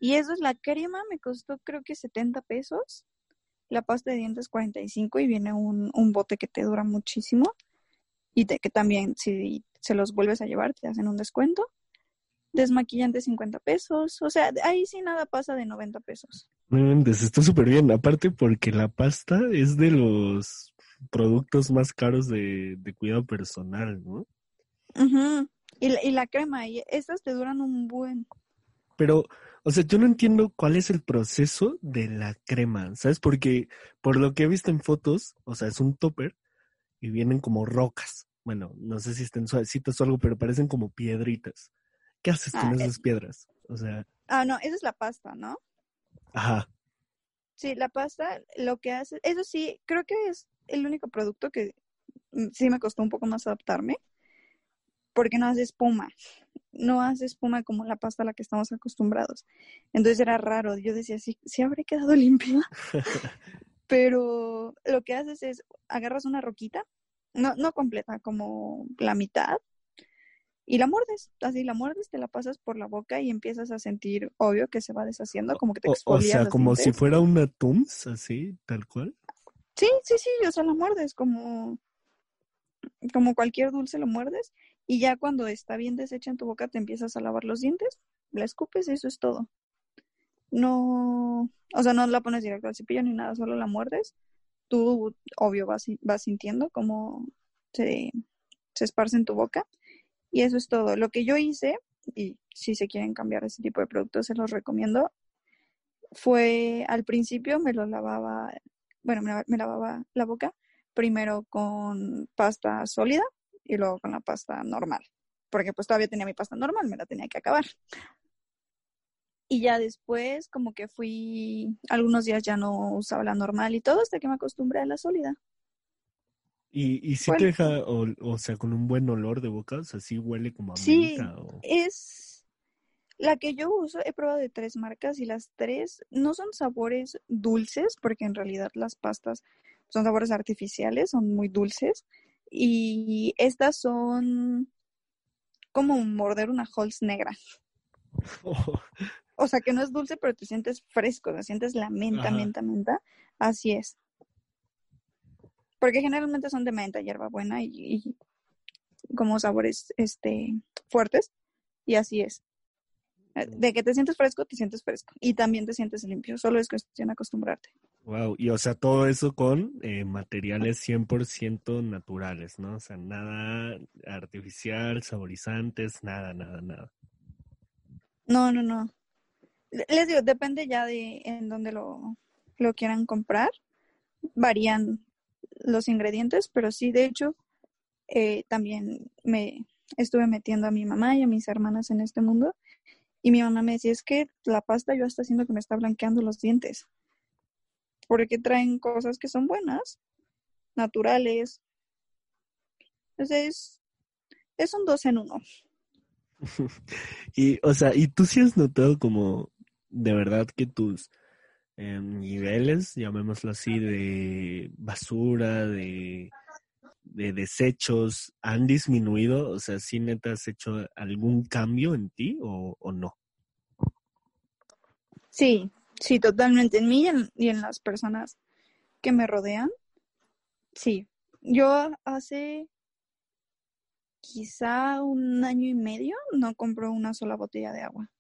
Y eso es la crema, me costó creo que 70 pesos. La pasta de dientes 45 y viene un, un bote que te dura muchísimo. Y que también si se los vuelves a llevar te hacen un descuento. Desmaquillante 50 pesos. O sea, ahí sí nada pasa de 90 pesos. Inventes, está súper bien. Aparte porque la pasta es de los productos más caros de, de cuidado personal, ¿no? Ujú. y, la, y la crema, y estas te duran un buen. Pero, o sea, yo no entiendo cuál es el proceso de la crema, ¿sabes? Porque por lo que he visto en fotos, o sea, es un topper y vienen como rocas. Bueno, no sé si estén suavecitas o algo, pero parecen como piedritas. ¿Qué haces con Ah, esas piedras? O sea, Ah, no, esa es la pasta, ¿no? ajá. Sí, la pasta lo que hace, eso sí, creo que es el único producto que mm, sí me costó un poco más adaptarme, porque no hace espuma. No hace espuma como la pasta a la que estamos acostumbrados. Entonces era raro. Yo decía, sí, sí habré quedado limpia. Pero lo que haces es agarras una roquita, no, no completa, como la mitad, y la muerdes, así la muerdes, te la pasas por la boca y empiezas a sentir, obvio, que se va deshaciendo, como que te O, o exfolias sea, como si fuera una Tums, así, tal cual. Sí, sí, sí, o sea, la muerdes como, como cualquier dulce lo muerdes y ya cuando está bien deshecha en tu boca te empiezas a lavar los dientes, la escupes y eso es todo. No, o sea, no la pones directo al cepillo ni nada, solo la muerdes. Tú, obvio, vas, vas sintiendo cómo se, se esparce en tu boca y eso es todo. Lo que yo hice, y si se quieren cambiar ese tipo de productos, se los recomiendo, fue al principio me lo lavaba, bueno, me, me lavaba la boca primero con pasta sólida y luego con la pasta normal, porque pues todavía tenía mi pasta normal, me la tenía que acabar. Y ya después como que fui, algunos días ya no usaba la normal y todo hasta que me acostumbré a la sólida. Y, y si Bueno. te deja, o, o sea, con un buen olor de boca, o sea, sí huele como a Sí, menta o... es la que yo uso, he probado de tres marcas y las tres no son sabores dulces, porque en realidad las pastas son sabores artificiales, son muy dulces. Y estas son como morder una Halls negra. O sea, que no es dulce, pero te sientes fresco, te sientes la menta, Ajá. menta, menta. Así es. Porque generalmente son de menta, hierbabuena y, y como sabores este fuertes. Y así es. Eh, De que te sientes fresco, te sientes fresco. Y también te sientes limpio. Solo es cuestión de acostumbrarte. Wow, y o sea, todo eso con eh, materiales 100% naturales, ¿no? O sea, nada artificial, saborizantes, nada, nada, nada. No, no, no. Le- Les digo, depende ya de en dónde lo, lo quieran comprar. Varían los ingredientes, pero sí, de hecho, eh, también me estuve metiendo a mi mamá y a mis hermanas en este mundo. Y mi mamá me decía, es que la pasta yo está haciendo que me está blanqueando los dientes. Porque traen cosas que son buenas, naturales. Entonces, es un dos en uno. Y, o sea, ¿y tú sí has notado como de verdad que tus eh, niveles, llamémoslo así, de basura, de, de desechos, han disminuido? O sea, ¿sí neta has hecho algún cambio en ti o, o no? Sí, sí, totalmente. En mí y en, y en las personas que me rodean. Sí. Yo hace quizá un año y medio no compro una sola botella de agua.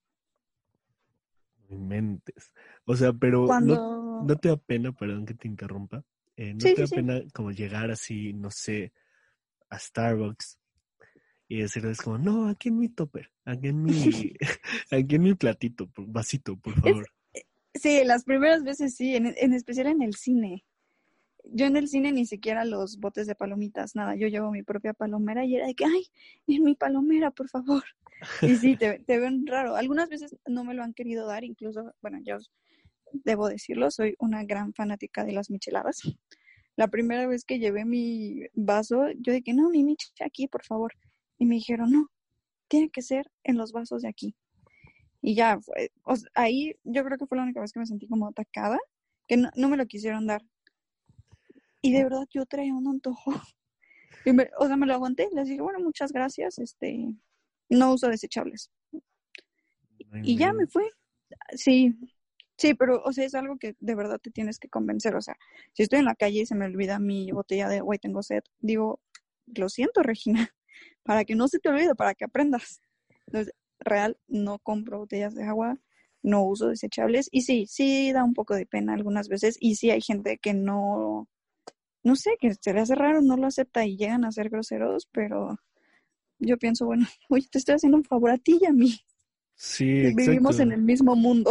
No inventes. O sea, pero ¿no, Cuando... no te da pena, perdón que te interrumpa, eh, no Sí, te da sí, sí. pena como llegar así, no sé, a Starbucks y decirles como, no, aquí en mi topper, aquí en mi, aquí en mi platito, vasito, por favor. Sí, las primeras veces sí, en, en especial en el cine. Yo en el cine ni siquiera los botes de palomitas, nada, yo llevo mi propia palomera y era de que, ay, en mi palomera, por favor. Y sí, te, te ven raro. Algunas veces no me lo han querido dar, incluso, bueno, yo debo decirlo, soy una gran fanática de las micheladas. La primera vez que llevé mi vaso, yo dije, no, mi micha aquí, por favor. Y me dijeron, no, tiene que ser en los vasos de aquí. Y ya, fue, o sea, ahí yo creo que fue la única vez que me sentí como atacada, que no, no me lo quisieron dar. Y de verdad yo traía un antojo. Me- o sea, me lo aguanté, les dije, bueno, muchas gracias, este, no uso desechables. Y ya me fue. Sí, sí, pero, o sea, es algo que de verdad te tienes que convencer. O sea, si estoy en la calle y se me olvida mi botella de agua y tengo sed, digo, lo siento, Regina, para que no se te olvide, para que aprendas. Entonces, real, no compro botellas de agua, no uso desechables. Y sí, sí da un poco de pena algunas veces. Y sí hay gente que no, no sé, que se le hace raro, no lo acepta y llegan a ser groseros, pero yo pienso, bueno, oye, te estoy haciendo un favor a ti y a mí. Sí, Vivimos en el mismo mundo.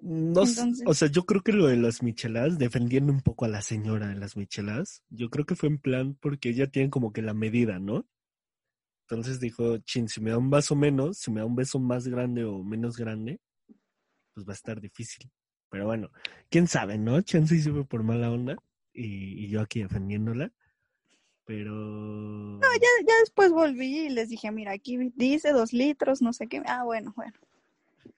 No, Entonces- o sea, yo creo que lo de las micheladas, defendiendo un poco a la señora de las micheladas, yo creo que fue en plan porque ella tiene como que la medida, ¿no? Entonces dijo, chin, si me da un vaso menos, si me da un beso más grande o menos grande, pues va a estar difícil. Pero bueno, quién sabe, ¿no? Chance y se fue por mala onda y, y yo aquí defendiéndola. pero... No, ya, ya después volví y les dije, mira, aquí dice dos litros, no sé qué. Ah, bueno, bueno.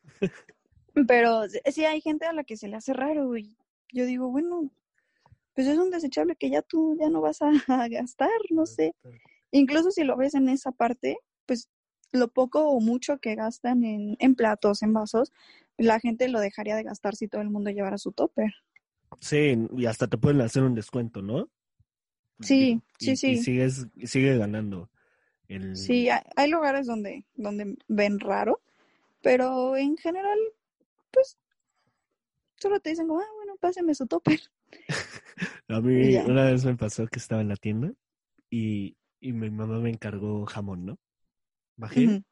Pero sí hay gente a la que se le hace raro y yo digo, bueno, pues es un desechable que ya tú ya no vas a, a gastar, no sé. Incluso si lo ves en esa parte, pues lo poco o mucho que gastan en, en platos, en vasos, la gente lo dejaría de gastar si todo el mundo llevara su topper. Sí, y hasta te pueden hacer un descuento, ¿no? Sí, Y- sí, y- sí. Y sigues, sigue ganando. El... Sí, hay, hay lugares donde, donde ven raro, pero en general, pues, solo te dicen como, ah, bueno, páseme su topper. A mí una vez me pasó que estaba en la tienda y, y mi mamá me encargó jamón, ¿no? Bajé.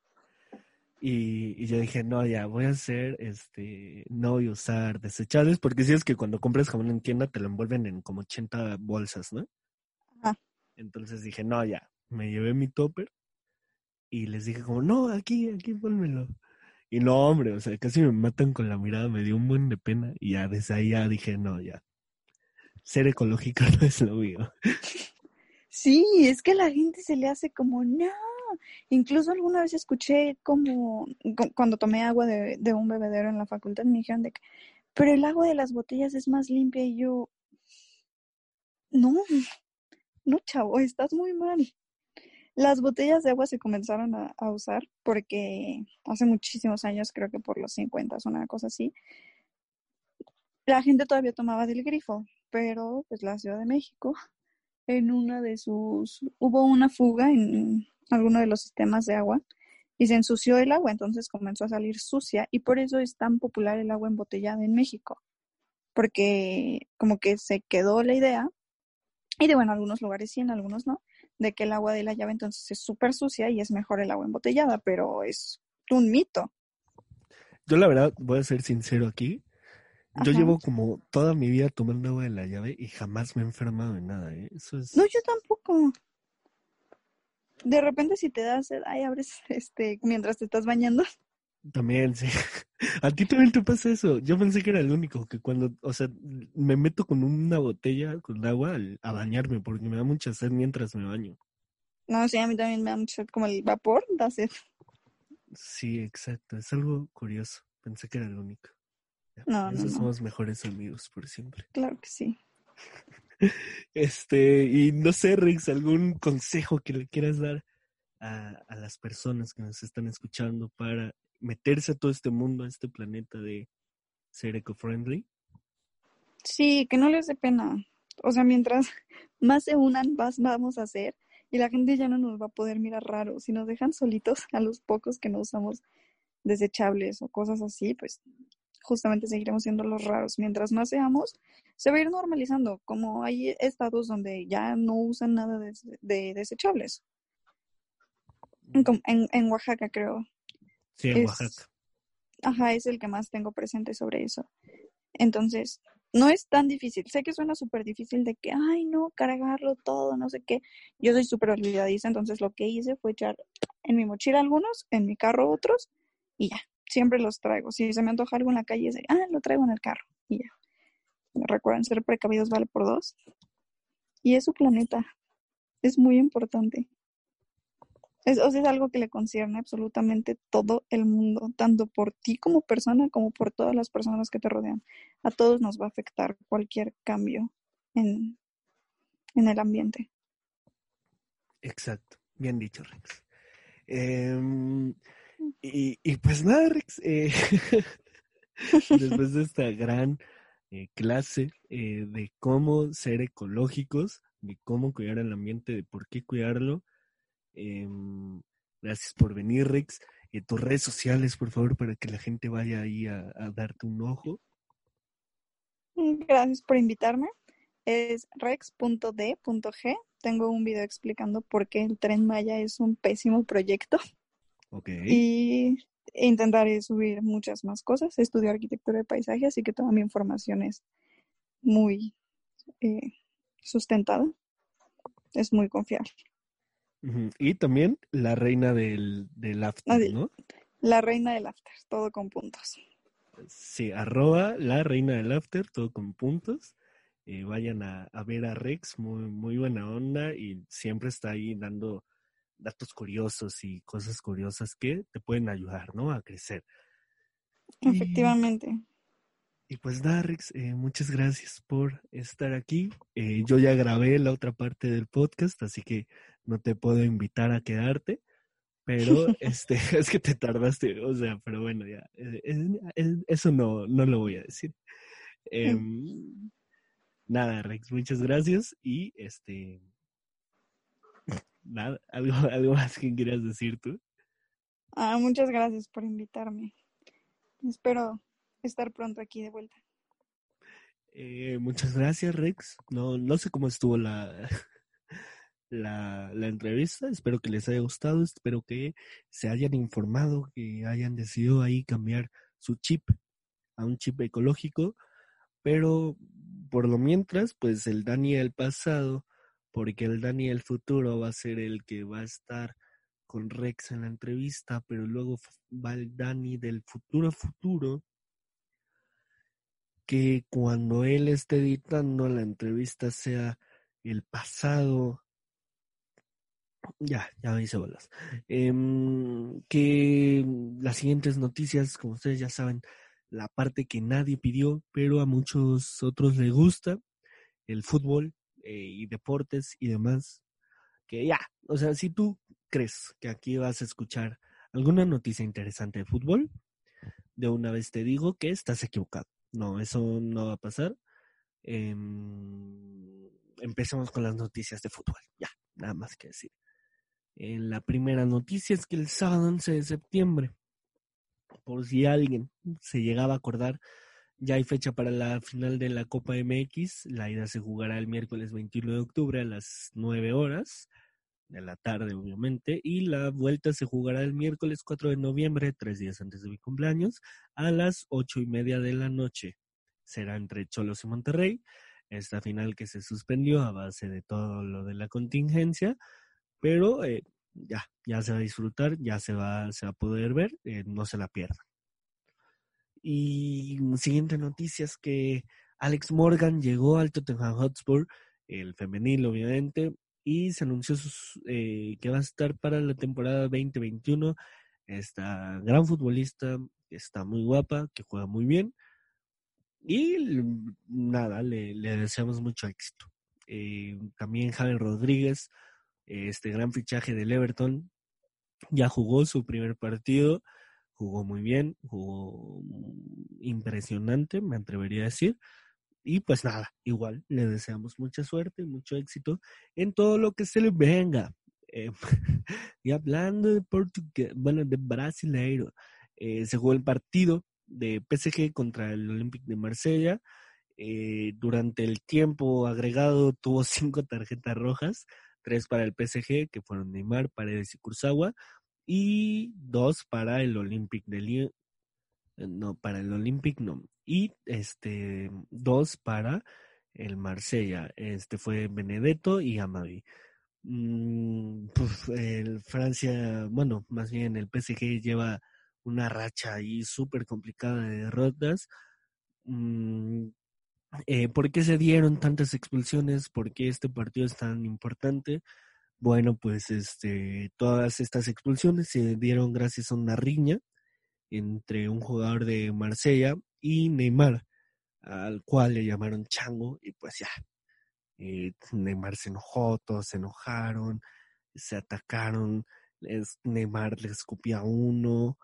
Y, y yo dije, no, ya, voy a hacer, este, no voy a usar desechables, porque si es que cuando compras jamón en tienda te lo envuelven en como 80 bolsas, ¿no? Ajá. Entonces dije, no, ya, me llevé mi topper y les dije como, no, aquí, aquí pónmelo. Y no, hombre, o sea, casi me matan con la mirada, me dio un buen de pena y ya desde ahí ya dije, no, ya, ser ecológico no es lo mío. Sí, es que a la gente se le hace como, no. Incluso alguna vez escuché como, cu- cuando tomé agua de, un bebedero en la facultad, me dijeron de que, pero el agua de las botellas es más limpia y yo, no, no, chavo, estás muy mal. Las botellas de agua se comenzaron a, a usar porque hace muchísimos años, creo que por los 50, una cosa así, la gente todavía tomaba del grifo, pero pues la Ciudad de México en una de sus, hubo una fuga en alguno de los sistemas de agua y se ensució el agua, entonces comenzó a salir sucia y por eso es tan popular el agua embotellada en México, porque como que se quedó la idea, y de bueno, algunos lugares sí, en algunos no, de que el agua de la llave entonces es súper sucia y es mejor el agua embotellada, pero es un mito. Yo la verdad, voy a ser sincero aquí. Yo Ajá. llevo como toda mi vida tomando agua de la llave y jamás me he enfermado de nada, ¿eh? Eso es... No, yo tampoco. De repente si te das, sed, ay, abres este mientras te estás bañando. También, sí. A ti también te pasa eso. Yo pensé que era el único que cuando, o sea, me meto con una botella con agua al- a bañarme porque me da mucha sed mientras me baño. No, sí, a mí también me da mucho sed, como el vapor, da sed. Sí, exacto. Es algo curioso. Pensé que era el único. No, no, no. somos mejores amigos por siempre. Claro que sí. Este, y no sé, Rex, algún consejo que le quieras dar a, a las personas que nos están escuchando para meterse a todo este mundo, a este planeta de ser eco-friendly. Sí, que no les dé pena. O sea, mientras más se unan, más vamos a hacer. Y la gente ya no nos va a poder mirar raro. Si nos dejan solitos a los pocos que no usamos desechables o cosas así, pues justamente seguiremos siendo los raros. Mientras más seamos, se va a ir normalizando. Como hay estados donde ya no usan nada de, de desechables. En, en Oaxaca, creo. Sí, en Es- Oaxaca. Ajá, es el que más tengo presente sobre eso. Entonces, no es tan difícil. Sé que suena súper difícil de que, ay, no, cargarlo todo, no sé qué. Yo soy súper olvidadiza, entonces lo que hice fue echar en mi mochila algunos, en mi carro otros, y ya, siempre los traigo. Si se me antoja algo en la calle, es ah, lo traigo en el carro, y ya. Recuerden, ser precavidos vale por dos. Y es su planeta. Es muy importante. Es, es algo que le concierne absolutamente todo el mundo, tanto por ti como persona como por todas las personas que te rodean. A todos nos va a afectar cualquier cambio en, en el ambiente. Exacto, bien dicho, Rex. Em, y, y pues nada, Rex, eh, después de esta gran eh, clase eh, de cómo ser ecológicos, de cómo cuidar el ambiente, de por qué cuidarlo, em, gracias por venir, Rex. Eh, tus redes sociales, por favor, para que la gente vaya ahí a, a darte un ojo. Gracias por invitarme. Es rex.d.g. Tengo un video explicando por qué el tren Maya es un pésimo proyecto Ok. y intentaré subir muchas más cosas. Estudio arquitectura de paisaje, así que toda mi información es muy eh, sustentada. Es muy confiable. Y también la reina del, del after, ¿no? La reina del after, todo con puntos. Sí, arroba la reina del after, todo con puntos. eh, vayan a, a, ver a Rex, muy, muy buena onda y siempre está ahí dando datos curiosos y cosas curiosas que te pueden ayudar, ¿no? A crecer. Efectivamente. Y, y pues nada, Rex, eh, muchas gracias por estar aquí. Eh, yo ya grabé la otra parte del podcast, así que no te puedo invitar a quedarte. Pero este, es que te tardaste, o sea, pero bueno, ya, eh, eso no, no lo voy a decir. Eh, nada, Rex, muchas gracias y este, nada, algo, algo más que quieras decir tú. Ah, muchas gracias por invitarme. Espero estar pronto aquí de vuelta. Eh, muchas gracias, Rex. No, no sé cómo estuvo la, la, la, entrevista. Espero que les haya gustado. Espero que se hayan informado, que hayan decidido ahí cambiar su chip a un chip ecológico. Pero por lo mientras, pues el Dani del pasado, porque el Dani del futuro va a ser el que va a estar con Rex en la entrevista, pero luego va el Dani del futuro futuro, que cuando él esté editando la entrevista sea el pasado. Ya, ya me hice bolas. Eh, que las siguientes noticias, como ustedes ya saben, la parte que nadie pidió, pero a muchos otros les gusta, el fútbol y deportes y demás. Que ya, o sea, si tú crees que aquí vas a escuchar alguna noticia interesante de fútbol, de una vez te digo que estás equivocado. No, eso no va a pasar. Eh, empecemos con las noticias de fútbol. Ya, nada más que decir. Eh, la primera noticia es que el sábado 11 de septiembre, por si alguien se llegaba a acordar, ya hay fecha para la final de la Copa MX. La ida se jugará el miércoles 21 de octubre a las 9 horas de la tarde, obviamente, y la vuelta se jugará el miércoles 4 de noviembre, tres días antes de mi cumpleaños, a las ocho y media de la noche. Será entre Cholos y Monterrey, esta final que se suspendió a base de todo lo de la contingencia, pero eh, ya, ya se va a disfrutar, ya se va, se va a poder ver, eh, no se la pierdan. Y siguiente noticia es que Alex Morgan llegó al Tottenham Hotspur, el femenil obviamente, y se anunció sus, eh, que va a estar para la temporada 2021. Esta gran futbolista, está muy guapa, que juega muy bien. Y nada, le, deseamos mucho éxito. Eh, también Javier Rodríguez, este gran fichaje del Everton, ya jugó su primer partido, jugó muy bien, jugó impresionante, me atrevería a decir. Y pues nada, igual le deseamos mucha suerte y mucho éxito en todo lo que se le venga. Eh, y hablando de portugués, bueno, de brasileiro, eh, se jugó el partido de PSG contra el Olympique de Marsella. Eh, durante el tiempo agregado tuvo cinco tarjetas rojas, tres para el PSG, que fueron Neymar, Paredes y Kurzawa, y dos para el Olympique de Lyon, no, para el Olympic no, y este dos para el Marsella, este fue Benedetto y Amavi. Pues Francia, bueno, más bien el PSG lleva una racha ahí súper complicada de derrotas. Mm, eh, ¿Por qué se dieron tantas expulsiones? ¿Por qué este partido es tan importante? Bueno, pues este, todas estas expulsiones se dieron gracias a una riña entre un jugador de Marsella y Neymar, al cual le llamaron Chango, y pues ya, eh, Neymar se enojó, todos se enojaron, se atacaron, les, Neymar le escupía a uno,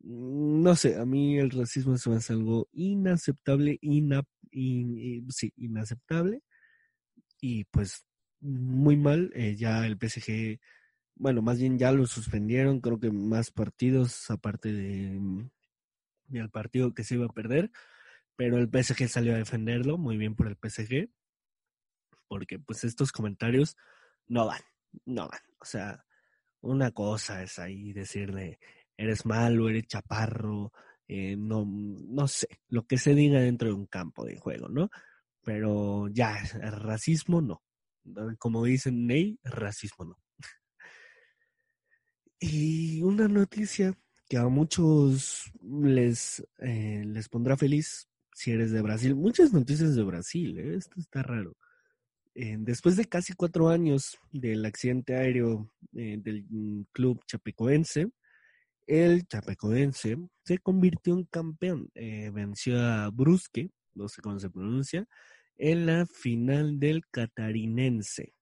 no sé, a mí el racismo es algo inaceptable, ina, in, sí, inaceptable, y pues muy mal, eh, ya el PSG bueno, más bien ya lo suspendieron, creo que más partidos aparte de del partido que se iba a perder, pero el PSG salió a defenderlo, muy bien por el PSG, porque pues estos comentarios no van, no van, o sea, una cosa es ahí decirle, eres malo, eres chaparro, eh, no, no sé, lo que se diga dentro de un campo de juego, ¿no? Pero ya, el racismo no. Como dicen Ney, racismo no. Y una noticia que a muchos les, eh, les pondrá feliz, si eres de Brasil. Muchas noticias de Brasil, ¿eh? esto está raro. Eh, después de casi cuatro años del accidente aéreo del mm, club chapecoense, el chapecoense se convirtió en campeón. Venció a Brusque, no sé cómo se pronuncia, en la final del catarinense.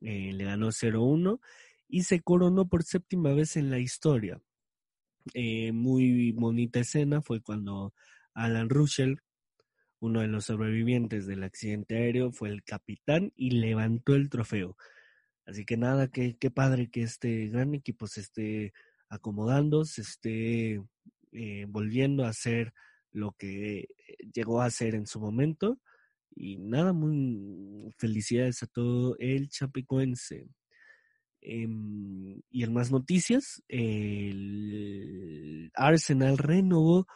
le ganó 0-1 y se coronó por séptima vez en la historia. muy bonita escena fue cuando Alan Russell uno de los sobrevivientes del accidente aéreo fue el capitán y levantó el trofeo. Así que nada, qué, qué padre que este gran equipo se esté acomodando, se esté eh, volviendo a hacer lo que llegó a hacer en su momento. Y nada, muy felicidades a todo el chapecoense. Em, y en más noticias, el Arsenal renovó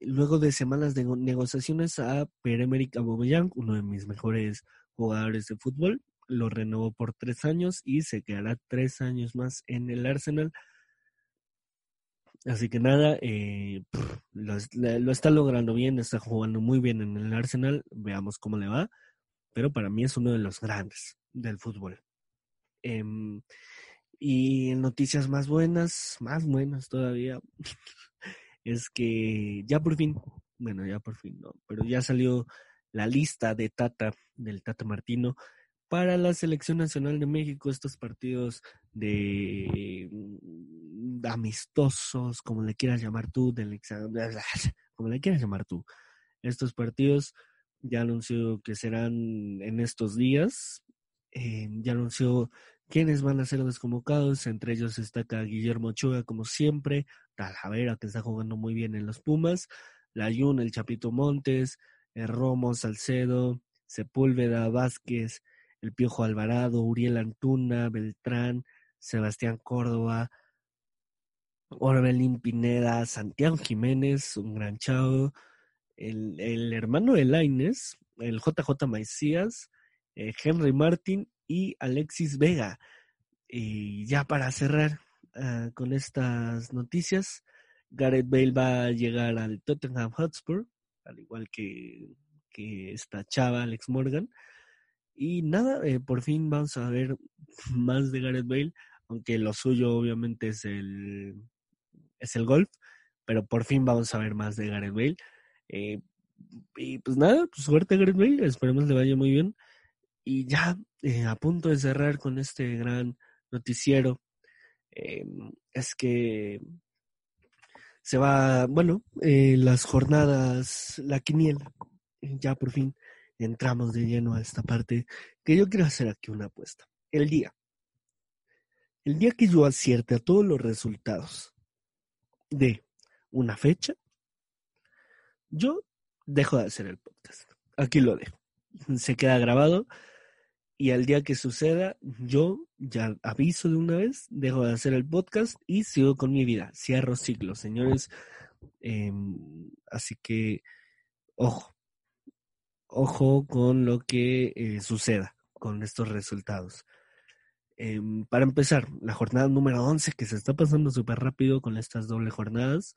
luego de semanas de negociaciones a Pierre-Emerick uno de mis mejores jugadores de fútbol, lo renovó por tres años y se quedará tres años más en el Arsenal. Así que nada, eh, lo, está logrando bien, está jugando muy bien en el Arsenal, veamos cómo le va, pero para mí es uno de los grandes del fútbol. Em, y noticias más buenas, más buenas todavía, es que ya por fin, bueno, ya por fin no, pero ya salió la lista de Tata, del Tata Martino, para la selección nacional de México, estos partidos de, amistosos, como le quieras llamar tú, del, como le quieras llamar tú. Estos partidos ya anunció que serán en estos días, eh, ya anunció quiénes van a ser desconvocados, entre ellos destaca Guillermo Ochoa como siempre, Talavera que está jugando muy bien en los Pumas, Layun, el Chapito Montes, el Romo, Salcedo, Sepúlveda, Vázquez, el Piojo Alvarado, Uriel Antuna, Beltrán, Sebastián Córdoba, Orbelín Pineda, Santiago Jiménez, un gran chavo, el, el hermano de Laines, el JJ Maicías, eh, Henry Martin y Alexis Vega. Y ya para cerrar ah, con estas noticias, Gareth Bale va a llegar al Tottenham Hotspur, al igual que, que esta chava Alex Morgan. Y nada, eh, por fin vamos a ver más de Gareth Bale, aunque lo suyo obviamente es el, es el golf, pero por fin vamos a ver más de Gareth Bale. Eh, y pues nada, pues suerte Gareth Bale, esperemos le vaya muy bien. Y ya eh, a punto de cerrar con este gran noticiero, eh, es que se va, bueno, las jornadas, la quiniela, ya por fin entramos de lleno a esta parte, que yo quiero hacer aquí una apuesta. El día, el día que yo acierte a todos los resultados de una fecha, yo dejo de hacer el podcast. Aquí lo dejo. Se queda grabado y al día que suceda, yo ya aviso de una vez, dejo de hacer el podcast y sigo con mi vida. Cierro ciclos, señores. Em, así que, ojo, ojo con lo que eh, suceda con estos resultados. Em, para empezar, la jornada número 11, que se está pasando súper rápido con estas doble jornadas,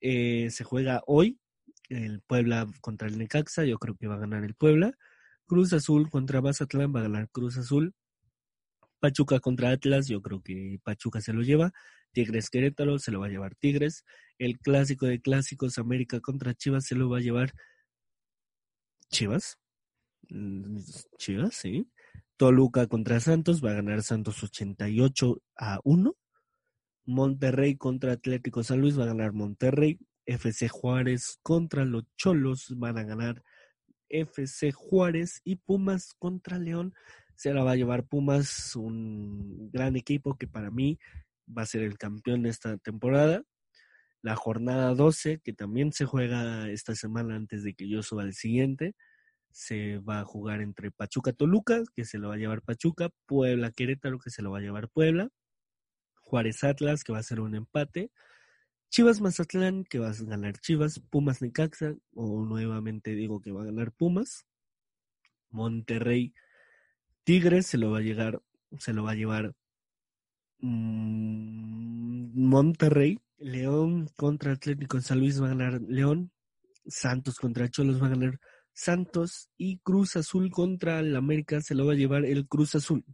eh, se juega hoy, el Puebla contra el Necaxa, yo creo que va a ganar el Puebla. Cruz Azul contra Mazatlán va a ganar Cruz Azul. Pachuca contra Atlas, yo creo que Pachuca se lo lleva. Tigres Querétaro se lo va a llevar Tigres. El clásico de clásicos, América contra Chivas, se lo va a llevar Chivas. Mm, Chivas, sí. Toluca contra Santos, va a ganar Santos 88 a 1. Monterrey contra Atlético San Luis, va a ganar Monterrey. FC Juárez contra los Cholos, van a ganar FC Juárez y Pumas contra León. Se la va a llevar Pumas, un gran equipo que para mí va a ser el campeón de esta temporada. La jornada 12, que también se juega esta semana antes de que yo suba al siguiente, se va a jugar entre Pachuca Toluca, que se lo va a llevar Pachuca, Puebla Querétaro, que se lo va a llevar Puebla, Juárez Atlas, que va a ser un empate, Chivas Mazatlán, que va a ganar Chivas, Pumas Necaxa, o nuevamente digo que va a ganar Pumas. Monterrey Tigres se lo va a llegar, se lo va a llevar mm, Monterrey. León contra Atlético San Luis va a ganar León. Santos contra Cholos va a ganar Santos y Cruz Azul contra el América se lo va a llevar el Cruz Azul.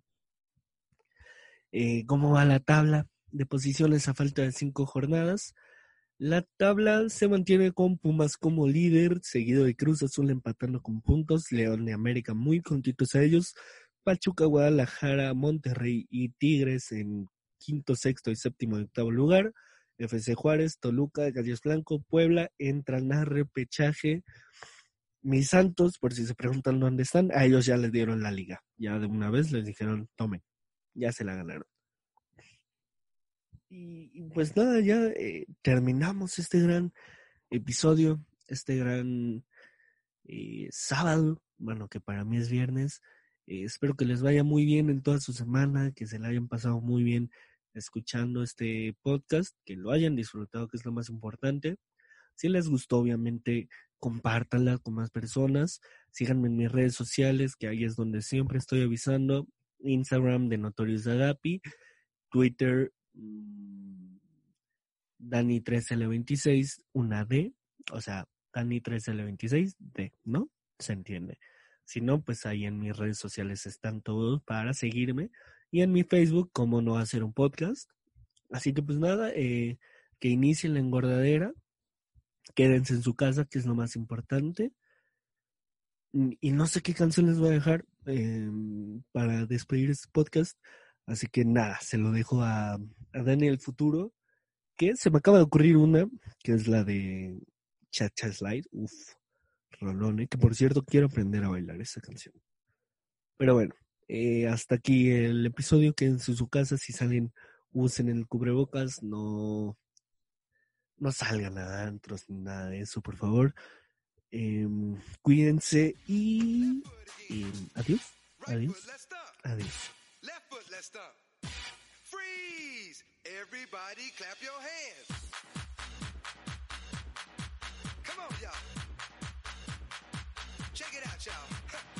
Eh, ¿Cómo va la tabla de posiciones a falta de cinco jornadas? La tabla se mantiene con Pumas como líder, seguido de Cruz Azul empatando con puntos, León y América muy contitos a ellos, Pachuca, Guadalajara, Monterrey y Tigres en quinto, sexto y séptimo y octavo lugar. FC Juárez, Toluca, Gallos Blanco, Puebla entran a repechaje. Mis Santos, por si se preguntan dónde están, a ellos ya les dieron la liga. Ya de una vez les dijeron, tomen, ya se la ganaron. Y, pues nada, ya eh, terminamos este gran episodio, este gran eh, sábado, bueno, que para mí es viernes. Eh, espero que les vaya muy bien en toda su semana, que se la hayan pasado muy bien escuchando este podcast, que lo hayan disfrutado, que es lo más importante. Si les gustó, obviamente, compártanla con más personas. Síganme en mis redes sociales, que ahí es donde siempre estoy avisando. Instagram de Notorious Agapi, Twitter mm, Dani3L26, una D, o sea, Dani3L26, D, ¿no? Se entiende. Si no, pues ahí en mis redes sociales están todos para seguirme y en mi Facebook, cómo no hacer un podcast. Así que pues nada, eh, que inicie la engordadera, quédense en su casa, que es lo más importante. Mm, y no sé qué canción les voy a dejar em, para despedir este podcast. Así que nada, se lo dejo a, a Daniel Futuro, que se me acaba de ocurrir una, que es la de Cha Slide. Uf, rolón, ¿eh? que por cierto quiero aprender a bailar esa canción. Pero bueno, eh, hasta aquí el episodio. Quédense en su casa. Si salen, usen el cubrebocas. No, no salgan a antros ni nada de eso, por favor. Em, cuídense y, y adiós. Adiós. Adiós. Freeze! Everybody clap your hands. Come on, y'all. Check it out, y'all.